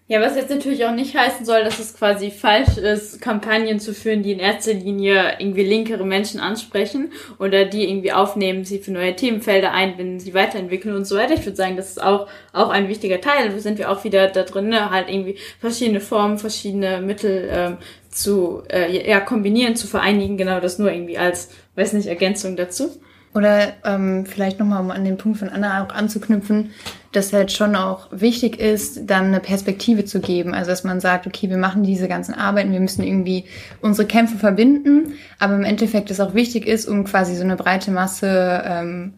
Ja, was jetzt natürlich auch nicht heißen soll, dass es quasi falsch ist, Kampagnen zu führen, die in erster Linie irgendwie linkere Menschen ansprechen oder die irgendwie aufnehmen, sie für neue Themenfelder einbinden, sie weiterentwickeln und so weiter. Ich würde sagen, das ist auch, auch ein wichtiger Teil. Da sind wir auch wieder da drin, ne? halt irgendwie verschiedene Formen, verschiedene Mittel ähm, zu äh, ja, kombinieren, zu vereinigen, genau das nur irgendwie als, weiß nicht, Ergänzung dazu. Oder ähm, vielleicht nochmal, um an den Punkt von Anna auch anzuknüpfen, dass halt schon auch wichtig ist, dann eine Perspektive zu geben. Also dass man sagt, okay, wir machen diese ganzen Arbeiten, wir müssen irgendwie unsere Kämpfe verbinden, aber im Endeffekt es auch wichtig ist, um quasi so eine breite Masse ähm,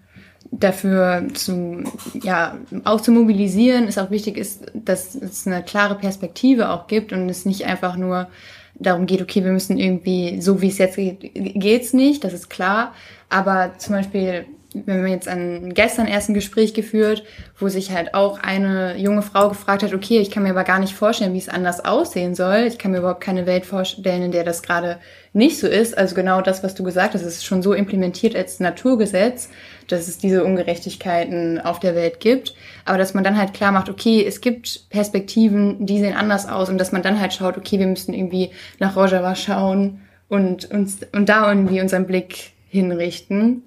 dafür zu, ja, auch zu mobilisieren, ist auch wichtig ist, dass es eine klare Perspektive auch gibt und es nicht einfach nur darum geht, okay, wir müssen irgendwie, so wie es jetzt geht, geht's nicht, das ist klar. Aber zum Beispiel, wenn wir jetzt an gestern erst ein Gespräch geführt, wo sich halt auch eine junge Frau gefragt hat, okay, ich kann mir aber gar nicht vorstellen, wie es anders aussehen soll. Ich kann mir überhaupt keine Welt vorstellen, in der das gerade nicht so ist. Also genau das, was du gesagt hast, ist schon so implementiert als Naturgesetz, dass es diese Ungerechtigkeiten auf der Welt gibt. Aber dass man dann halt klar macht, okay, es gibt Perspektiven, die sehen anders aus und dass man dann halt schaut, okay, wir müssen irgendwie nach Rojava schauen und uns und da irgendwie unseren Blick hinrichten.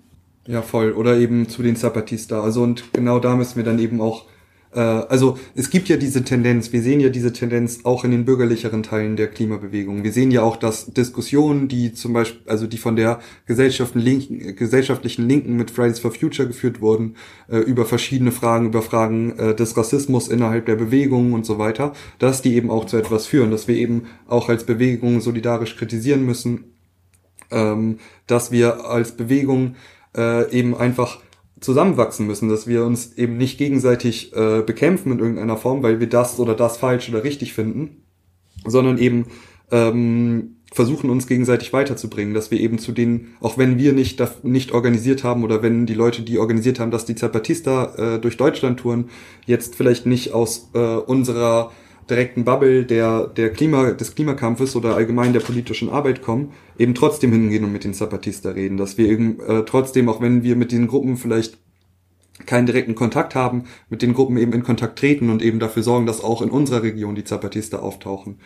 Ja, voll. Oder eben zu den Zapatista. Also und genau da müssen wir dann eben auch äh, also es gibt ja diese Tendenz, wir sehen ja diese Tendenz auch in den bürgerlicheren Teilen der Klimabewegung. Wir sehen ja auch, dass Diskussionen, die zum Beispiel, also die von der gesellschaftlichen Linken mit Fridays for Future geführt wurden, äh, über verschiedene Fragen, über Fragen äh, des Rassismus innerhalb der Bewegung und so weiter, dass die eben auch zu etwas führen, dass wir eben auch als Bewegung solidarisch kritisieren müssen, ähm, dass wir als Bewegung äh, eben einfach zusammenwachsen müssen, dass wir uns eben nicht gegenseitig äh, bekämpfen in irgendeiner Form, weil wir das oder das falsch oder richtig finden, sondern eben ähm, versuchen uns gegenseitig weiterzubringen, dass wir eben zu denen, auch wenn wir nicht nicht organisiert haben oder wenn die Leute, die organisiert haben, dass die Zapatista äh, durch Deutschland touren, jetzt vielleicht nicht aus äh, unserer direkten Bubble der, der Klima, des Klimakampfes oder allgemein der politischen Arbeit kommen, eben trotzdem hingehen und mit den Zapatista reden. Dass wir eben äh, trotzdem, auch wenn wir mit den Gruppen vielleicht keinen direkten Kontakt haben, mit den Gruppen eben in Kontakt treten und eben dafür sorgen, dass auch in unserer Region die Zapatista auftauchen.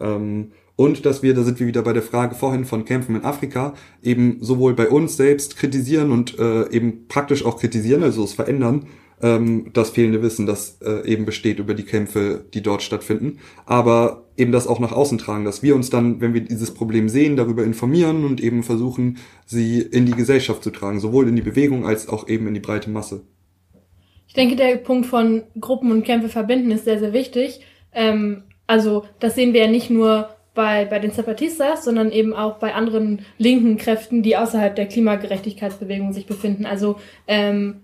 Ähm, und dass wir, da sind wir wieder bei der Frage vorhin von Kämpfen in Afrika, eben sowohl bei uns selbst kritisieren und äh, eben praktisch auch kritisieren, also es verändern, ähm, das fehlende Wissen, das äh, eben besteht über die Kämpfe, die dort stattfinden, aber eben das auch nach außen tragen, dass wir uns dann, wenn wir dieses Problem sehen, darüber informieren und eben versuchen, sie in die Gesellschaft zu tragen, sowohl in die Bewegung als auch eben in die breite Masse. Ich denke, der Punkt von Gruppen und Kämpfe verbinden ist sehr, sehr wichtig. Ähm, also das sehen wir ja nicht nur bei, bei den Zapatistas, sondern eben auch bei anderen linken Kräften, die außerhalb der Klimagerechtigkeitsbewegung sich befinden. Also ähm,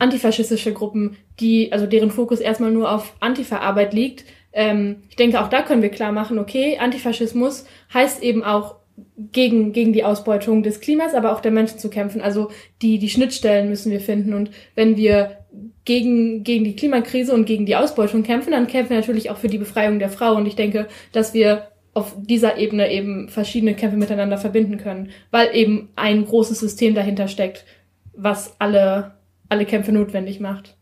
antifaschistische Gruppen, die, also deren Fokus erstmal nur auf Antifa-Arbeit liegt. Ähm, ich denke, auch da können wir klar machen, okay, Antifaschismus heißt eben auch gegen, gegen die Ausbeutung des Klimas, aber auch der Menschen zu kämpfen. Also die, die Schnittstellen müssen wir finden. Und wenn wir gegen, gegen die Klimakrise und gegen die Ausbeutung kämpfen, dann kämpfen wir natürlich auch für die Befreiung der Frau. Und ich denke, dass wir auf dieser Ebene eben verschiedene Kämpfe miteinander verbinden können, weil eben ein großes System dahinter steckt, was alle, alle Kämpfe notwendig macht.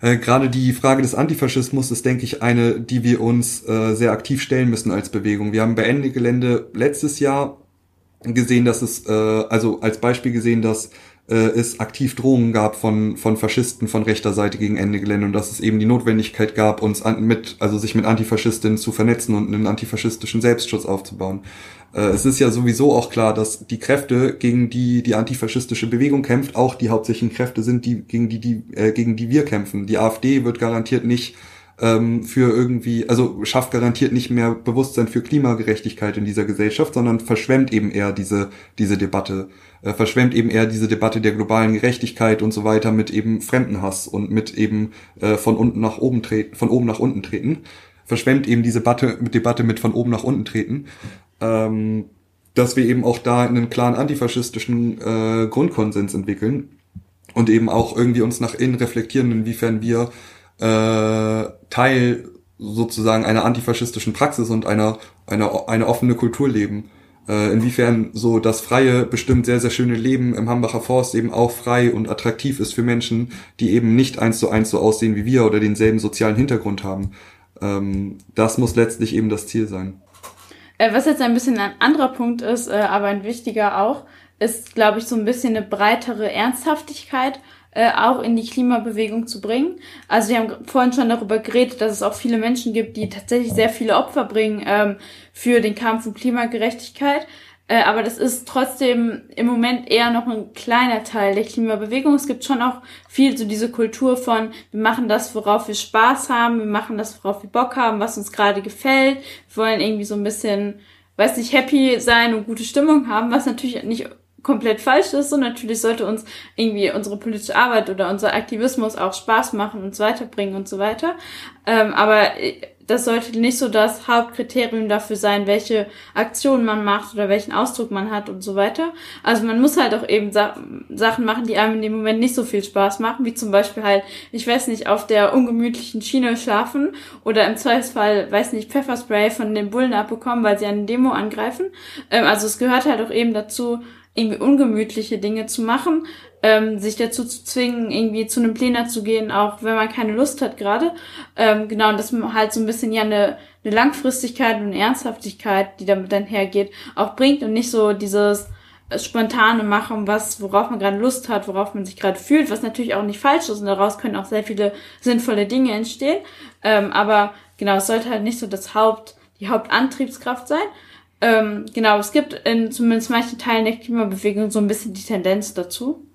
Äh, Gerade die Frage des Antifaschismus ist, denke ich, eine, die wir uns äh, sehr aktiv stellen müssen als Bewegung. Wir haben bei Ende Gelände letztes Jahr gesehen, dass es, äh, also als Beispiel gesehen, dass äh, es aktiv Drohungen gab von, von Faschisten von rechter Seite gegen Ende Gelände und dass es eben die Notwendigkeit gab, uns an, mit, also sich mit Antifaschistinnen zu vernetzen und einen antifaschistischen Selbstschutz aufzubauen. Äh, es ist ja sowieso auch klar, dass die Kräfte, gegen die die antifaschistische Bewegung kämpft, auch die hauptsächlichen Kräfte sind, die, gegen die, die, äh, gegen die wir kämpfen. Die AfD wird garantiert nicht ähm, für irgendwie, also schafft garantiert nicht mehr Bewusstsein für Klimagerechtigkeit in dieser Gesellschaft, sondern verschwemmt eben eher diese, diese Debatte, äh, verschwemmt eben eher diese Debatte der globalen Gerechtigkeit und so weiter mit eben Fremdenhass und mit eben äh, von unten nach oben treten, von oben nach unten treten, verschwemmt eben diese Debatte, Debatte mit von oben nach unten treten. Ähm, dass wir eben auch da einen klaren antifaschistischen äh, Grundkonsens entwickeln und eben auch irgendwie uns nach innen reflektieren, inwiefern wir äh, Teil sozusagen einer antifaschistischen Praxis und einer, einer eine offene Kultur leben. Äh, inwiefern so das freie, bestimmt sehr, sehr schöne Leben im Hambacher Forst eben auch frei und attraktiv ist für Menschen, die eben nicht eins zu eins so aussehen wie wir oder denselben sozialen Hintergrund haben. Ähm, das muss letztlich eben das Ziel sein. Äh, was jetzt ein bisschen ein anderer Punkt ist, äh, aber ein wichtiger auch, ist, glaube ich, so ein bisschen eine breitere Ernsthaftigkeit äh, auch in die Klimabewegung zu bringen. Also wir haben vorhin schon darüber geredet, dass es auch viele Menschen gibt, die tatsächlich sehr viele Opfer bringen ähm, für den Kampf um Klimagerechtigkeit. Äh, aber das ist trotzdem im Moment eher noch ein kleiner Teil der Klimabewegung. Es gibt schon auch viel so diese Kultur von, wir machen das, worauf wir Spaß haben, wir machen das, worauf wir Bock haben, was uns gerade gefällt. Wir wollen irgendwie so ein bisschen, weiß nicht, happy sein und gute Stimmung haben, was natürlich nicht komplett falsch ist und natürlich sollte uns irgendwie unsere politische Arbeit oder unser Aktivismus auch Spaß machen, uns weiterbringen und so weiter. Ähm, aber äh, das sollte nicht so das Hauptkriterium dafür sein, welche Aktion man macht oder welchen Ausdruck man hat und so weiter. Also man muss halt auch eben Sa Sachen machen, die einem in dem Moment nicht so viel Spaß machen, wie zum Beispiel halt, ich weiß nicht, auf der ungemütlichen Schiene schlafen oder im Zweifelsfall, weiß nicht, Pfefferspray von den Bullen abbekommen, weil sie eine Demo angreifen. Ähm, also es gehört halt auch eben dazu, irgendwie ungemütliche Dinge zu machen, ähm, sich dazu zu zwingen, irgendwie zu einem Pläner zu gehen, auch wenn man keine Lust hat gerade. Ähm, genau, und dass man halt so ein bisschen ja eine, eine Langfristigkeit und Ernsthaftigkeit, die damit dann hergeht, auch bringt und nicht so dieses spontane Machen, was, worauf man gerade Lust hat, worauf man sich gerade fühlt, was natürlich auch nicht falsch ist und daraus können auch sehr viele sinnvolle Dinge entstehen. Ähm, aber genau, es sollte halt nicht so das Haupt, die Hauptantriebskraft sein. Ähm, genau, es gibt in zumindest manchen Teilen der Klimabewegung so ein bisschen die Tendenz dazu.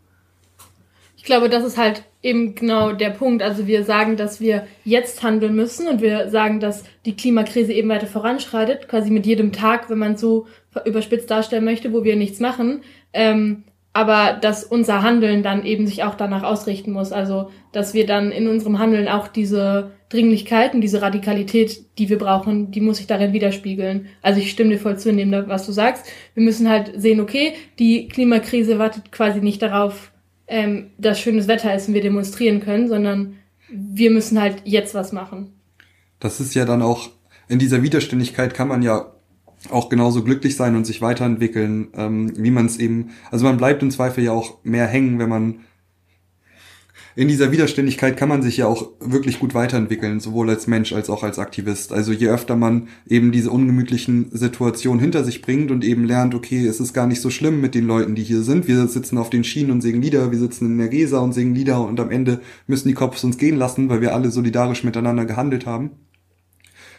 Ich glaube, das ist halt eben genau der Punkt. Also wir sagen, dass wir jetzt handeln müssen und wir sagen, dass die Klimakrise eben weiter voranschreitet, quasi mit jedem Tag, wenn man so überspitzt darstellen möchte, wo wir nichts machen. Ähm, aber dass unser Handeln dann eben sich auch danach ausrichten muss. Also, dass wir dann in unserem Handeln auch diese Dringlichkeit und diese Radikalität, die wir brauchen, die muss sich darin widerspiegeln. Also ich stimme dir voll zu in dem, was du sagst. Wir müssen halt sehen, okay, die Klimakrise wartet quasi nicht darauf, ähm, dass schönes Wetter ist und wir demonstrieren können, sondern wir müssen halt jetzt was machen. Das ist ja dann auch, in dieser Widerständigkeit kann man ja auch genauso glücklich sein und sich weiterentwickeln, ähm, wie man es eben, also man bleibt im Zweifel ja auch mehr hängen, wenn man in dieser Widerständigkeit kann man sich ja auch wirklich gut weiterentwickeln, sowohl als Mensch als auch als Aktivist. Also je öfter man eben diese ungemütlichen Situationen hinter sich bringt und eben lernt, okay, es ist gar nicht so schlimm mit den Leuten, die hier sind. Wir sitzen auf den Schienen und singen Lieder, wir sitzen in der Gesa und singen Lieder und am Ende müssen die Cops uns gehen lassen, weil wir alle solidarisch miteinander gehandelt haben.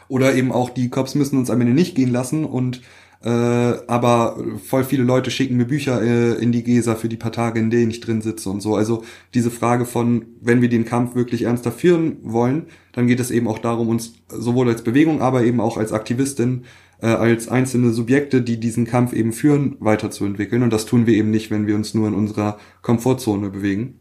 Oder eben auch die Cops müssen uns am Ende nicht gehen lassen und äh, aber voll viele Leute schicken mir Bücher äh, in die Gesa für die paar Tage, in denen ich drin sitze und so. Also diese Frage von, wenn wir den Kampf wirklich ernster führen wollen, dann geht es eben auch darum, uns sowohl als Bewegung, aber eben auch als Aktivistin, äh, als einzelne Subjekte, die diesen Kampf eben führen, weiterzuentwickeln. Und das tun wir eben nicht, wenn wir uns nur in unserer Komfortzone bewegen.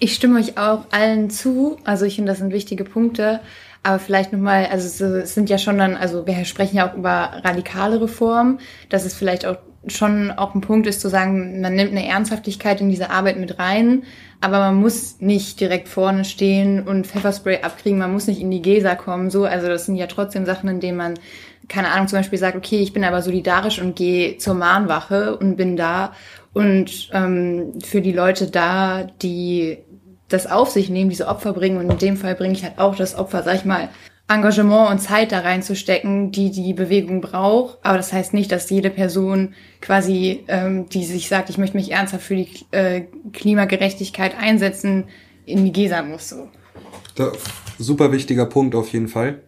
Ich stimme euch auch allen zu. Also ich finde, das sind wichtige Punkte. Aber vielleicht nochmal, also es sind ja schon dann, also wir sprechen ja auch über radikale Reformen, dass es vielleicht auch schon auch ein Punkt ist zu sagen, man nimmt eine Ernsthaftigkeit in diese Arbeit mit rein, aber man muss nicht direkt vorne stehen und Pfefferspray abkriegen, man muss nicht in die Gesa kommen, so, also das sind ja trotzdem Sachen, in denen man, keine Ahnung, zum Beispiel sagt, okay, ich bin aber solidarisch und gehe zur Mahnwache und bin da und ähm, für die Leute da, die das auf sich nehmen, diese Opfer bringen. Und in dem Fall bringe ich halt auch das Opfer, sag ich mal, Engagement und Zeit da reinzustecken, die die Bewegung braucht. Aber das heißt nicht, dass jede Person quasi, ähm, die sich sagt, ich möchte mich ernsthaft für die äh, Klimagerechtigkeit einsetzen, in die Gesa muss. So. Da, super wichtiger Punkt auf jeden Fall.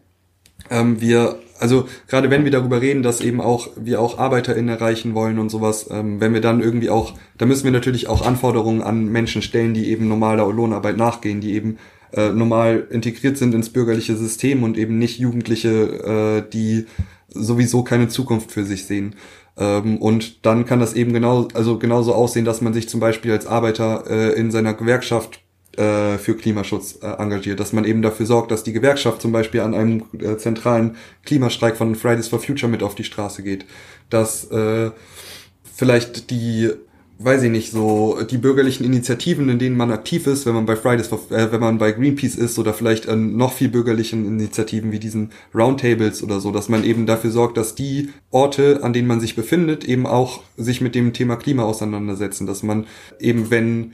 Ähm, wir also gerade wenn wir darüber reden, dass eben auch wir auch ArbeiterInnen erreichen wollen und sowas, ähm, wenn wir dann irgendwie auch, da müssen wir natürlich auch Anforderungen an Menschen stellen, die eben normaler Lohnarbeit nachgehen, die eben äh, normal integriert sind ins bürgerliche System und eben nicht Jugendliche, äh, die sowieso keine Zukunft für sich sehen. Ähm, und dann kann das eben genau, also genauso aussehen, dass man sich zum Beispiel als Arbeiter äh, in seiner Gewerkschaft äh, für Klimaschutz äh, engagiert, dass man eben dafür sorgt, dass die Gewerkschaft zum Beispiel an einem äh, zentralen Klimastreik von Fridays for Future mit auf die Straße geht, dass äh, vielleicht die weiß ich nicht, so die bürgerlichen Initiativen, in denen man aktiv ist, wenn man bei Fridays for, äh, wenn man bei Greenpeace ist oder vielleicht an noch viel bürgerlichen Initiativen wie diesen Roundtables oder so, dass man eben dafür sorgt, dass die Orte, an denen man sich befindet, eben auch sich mit dem Thema Klima auseinandersetzen, dass man eben, wenn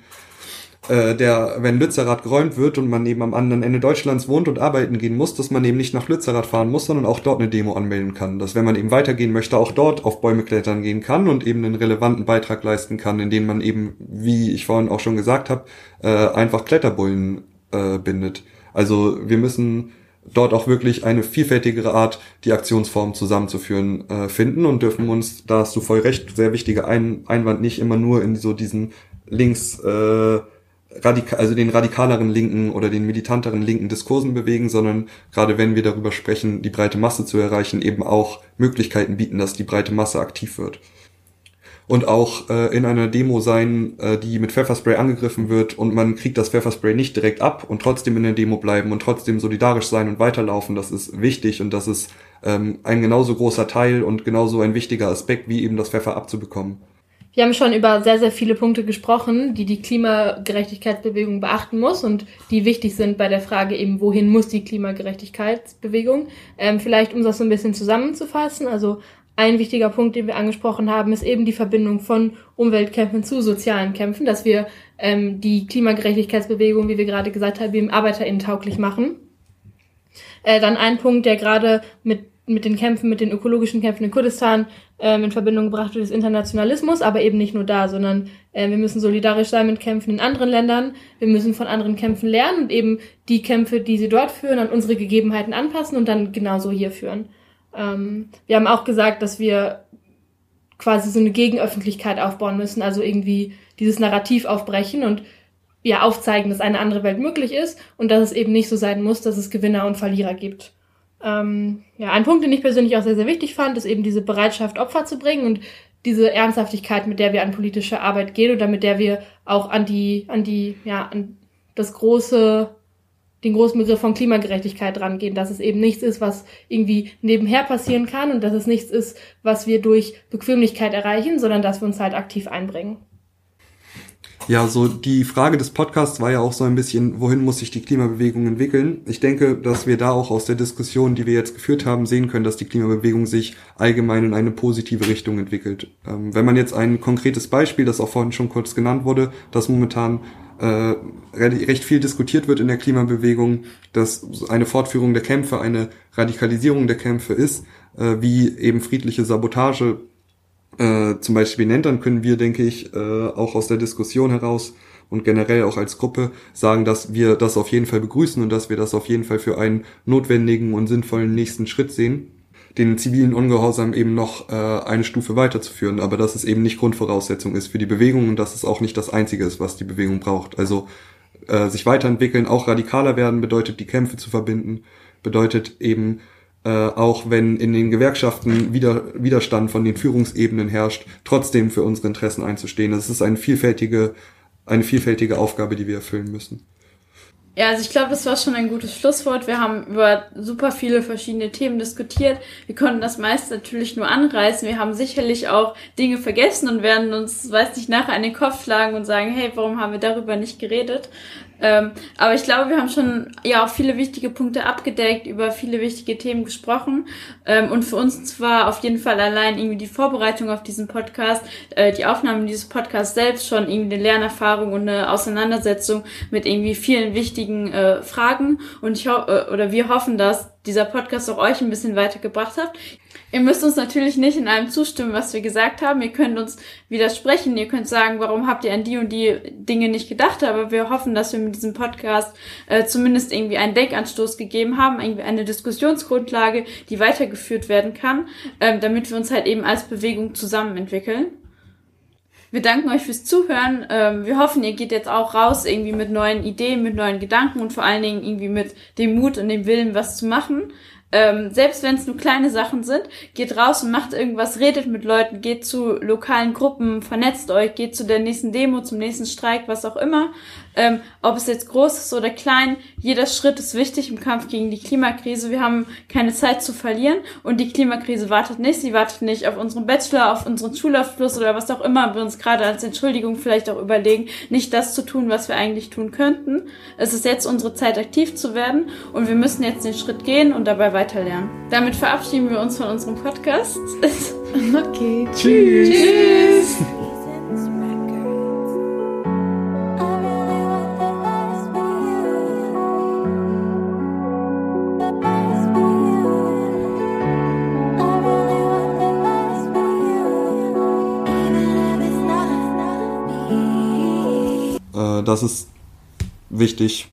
äh, der, wenn Lützerath geräumt wird und man eben am anderen Ende Deutschlands wohnt und arbeiten gehen muss, dass man eben nicht nach Lützerath fahren muss, sondern auch dort eine Demo anmelden kann. Dass wenn man eben weitergehen möchte, auch dort auf Bäume klettern gehen kann und eben einen relevanten Beitrag leisten kann, indem man eben, wie ich vorhin auch schon gesagt habe, äh, einfach Kletterbullen äh, bindet. Also wir müssen dort auch wirklich eine vielfältigere Art, die Aktionsform zusammenzuführen, äh, finden und dürfen uns, da hast du voll recht, sehr wichtiger Ein Einwand nicht immer nur in so diesen links äh, radikal, also den radikaleren linken oder den militanteren linken Diskursen bewegen, sondern gerade wenn wir darüber sprechen, die breite Masse zu erreichen, eben auch Möglichkeiten bieten, dass die breite Masse aktiv wird. Und auch äh, in einer Demo sein, äh, die mit Pfefferspray angegriffen wird und man kriegt das Pfefferspray nicht direkt ab und trotzdem in der Demo bleiben und trotzdem solidarisch sein und weiterlaufen, das ist wichtig und das ist ähm, ein genauso großer Teil und genauso ein wichtiger Aspekt, wie eben das Pfeffer abzubekommen. Wir haben schon über sehr, sehr viele Punkte gesprochen, die die Klimagerechtigkeitsbewegung beachten muss und die wichtig sind bei der Frage eben, wohin muss die Klimagerechtigkeitsbewegung. Ähm, vielleicht, um das so ein bisschen zusammenzufassen, also ein wichtiger Punkt, den wir angesprochen haben, ist eben die Verbindung von Umweltkämpfen zu sozialen Kämpfen, dass wir ähm, die Klimagerechtigkeitsbewegung, wie wir gerade gesagt haben, eben ArbeiterInnen tauglich machen. Äh, dann ein Punkt, der gerade mit mit den Kämpfen, mit den ökologischen Kämpfen in Kurdistan ähm, in Verbindung gebracht wird, ist Internationalismus, aber eben nicht nur da, sondern äh, wir müssen solidarisch sein mit Kämpfen in anderen Ländern, wir müssen von anderen Kämpfen lernen und eben die Kämpfe, die sie dort führen, an unsere Gegebenheiten anpassen und dann genauso hier führen. Ähm, wir haben auch gesagt, dass wir quasi so eine Gegenöffentlichkeit aufbauen müssen, also irgendwie dieses Narrativ aufbrechen und ja aufzeigen, dass eine andere Welt möglich ist und dass es eben nicht so sein muss, dass es Gewinner und Verlierer gibt. Ähm, ja, ein Punkt, den ich persönlich auch sehr, sehr wichtig fand, ist eben diese Bereitschaft, Opfer zu bringen und diese Ernsthaftigkeit, mit der wir an politische Arbeit gehen oder mit der wir auch an die, an die, ja, an das große, den großen Begriff von Klimagerechtigkeit rangehen, dass es eben nichts ist, was irgendwie nebenher passieren kann und dass es nichts ist, was wir durch Bequemlichkeit erreichen, sondern dass wir uns halt aktiv einbringen. Ja, so die Frage des Podcasts war ja auch so ein bisschen, wohin muss sich die Klimabewegung entwickeln? Ich denke, dass wir da auch aus der Diskussion, die wir jetzt geführt haben, sehen können, dass die Klimabewegung sich allgemein in eine positive Richtung entwickelt. Ähm, wenn man jetzt ein konkretes Beispiel, das auch vorhin schon kurz genannt wurde, das momentan äh, recht viel diskutiert wird in der Klimabewegung, dass eine Fortführung der Kämpfe eine Radikalisierung der Kämpfe ist, äh, wie eben friedliche Sabotage äh, zum Beispiel nennt, dann können wir, denke ich, äh, auch aus der Diskussion heraus und generell auch als Gruppe sagen, dass wir das auf jeden Fall begrüßen und dass wir das auf jeden Fall für einen notwendigen und sinnvollen nächsten Schritt sehen, den zivilen Ungehorsam eben noch äh, eine Stufe weiterzuführen, aber dass es eben nicht Grundvoraussetzung ist für die Bewegung und dass es auch nicht das Einzige ist, was die Bewegung braucht. Also äh, sich weiterentwickeln, auch radikaler werden, bedeutet die Kämpfe zu verbinden, bedeutet eben äh, auch wenn in den Gewerkschaften wieder, Widerstand von den Führungsebenen herrscht, trotzdem für unsere Interessen einzustehen. Das ist eine vielfältige, eine vielfältige Aufgabe, die wir erfüllen müssen. Ja, also ich glaube, das war schon ein gutes Schlusswort. Wir haben über super viele verschiedene Themen diskutiert. Wir konnten das meiste natürlich nur anreißen. Wir haben sicherlich auch Dinge vergessen und werden uns, weiß nicht, nachher an den Kopf schlagen und sagen, hey, warum haben wir darüber nicht geredet? Ähm, aber ich glaube, wir haben schon ja auch viele wichtige Punkte abgedeckt, über viele wichtige Themen gesprochen. Ähm, und für uns war auf jeden Fall allein irgendwie die Vorbereitung auf diesen Podcast, äh, die Aufnahme dieses Podcasts selbst schon irgendwie eine Lernerfahrung und eine Auseinandersetzung mit irgendwie vielen wichtigen äh, Fragen. Und ich hoffe, äh, oder wir hoffen, dass dieser Podcast auch euch ein bisschen weitergebracht hat. Ihr müsst uns natürlich nicht in allem zustimmen, was wir gesagt haben. Ihr könnt uns widersprechen. Ihr könnt sagen, warum habt ihr an die und die Dinge nicht gedacht? Aber wir hoffen, dass wir mit diesem Podcast äh, zumindest irgendwie einen Denkanstoß gegeben haben, irgendwie eine Diskussionsgrundlage, die weitergeführt werden kann, äh, damit wir uns halt eben als Bewegung zusammen entwickeln. Wir danken euch fürs Zuhören. Ähm, wir hoffen, ihr geht jetzt auch raus irgendwie mit neuen Ideen, mit neuen Gedanken und vor allen Dingen irgendwie mit dem Mut und dem Willen, was zu machen. Ähm, selbst wenn es nur kleine Sachen sind, geht raus und macht irgendwas, redet mit Leuten, geht zu lokalen Gruppen, vernetzt euch, geht zu der nächsten Demo, zum nächsten Streik, was auch immer. Ähm, ob es jetzt groß ist oder klein, jeder Schritt ist wichtig im Kampf gegen die Klimakrise. Wir haben keine Zeit zu verlieren und die Klimakrise wartet nicht. Sie wartet nicht auf unseren Bachelor, auf unseren Schulabschluss oder was auch immer wir uns gerade als Entschuldigung vielleicht auch überlegen, nicht das zu tun, was wir eigentlich tun könnten. Es ist jetzt unsere Zeit, aktiv zu werden und wir müssen jetzt den Schritt gehen und dabei weiterlernen. Damit verabschieden wir uns von unserem Podcast. (laughs) okay. Tschüss. Tschüss. Das ist wichtig.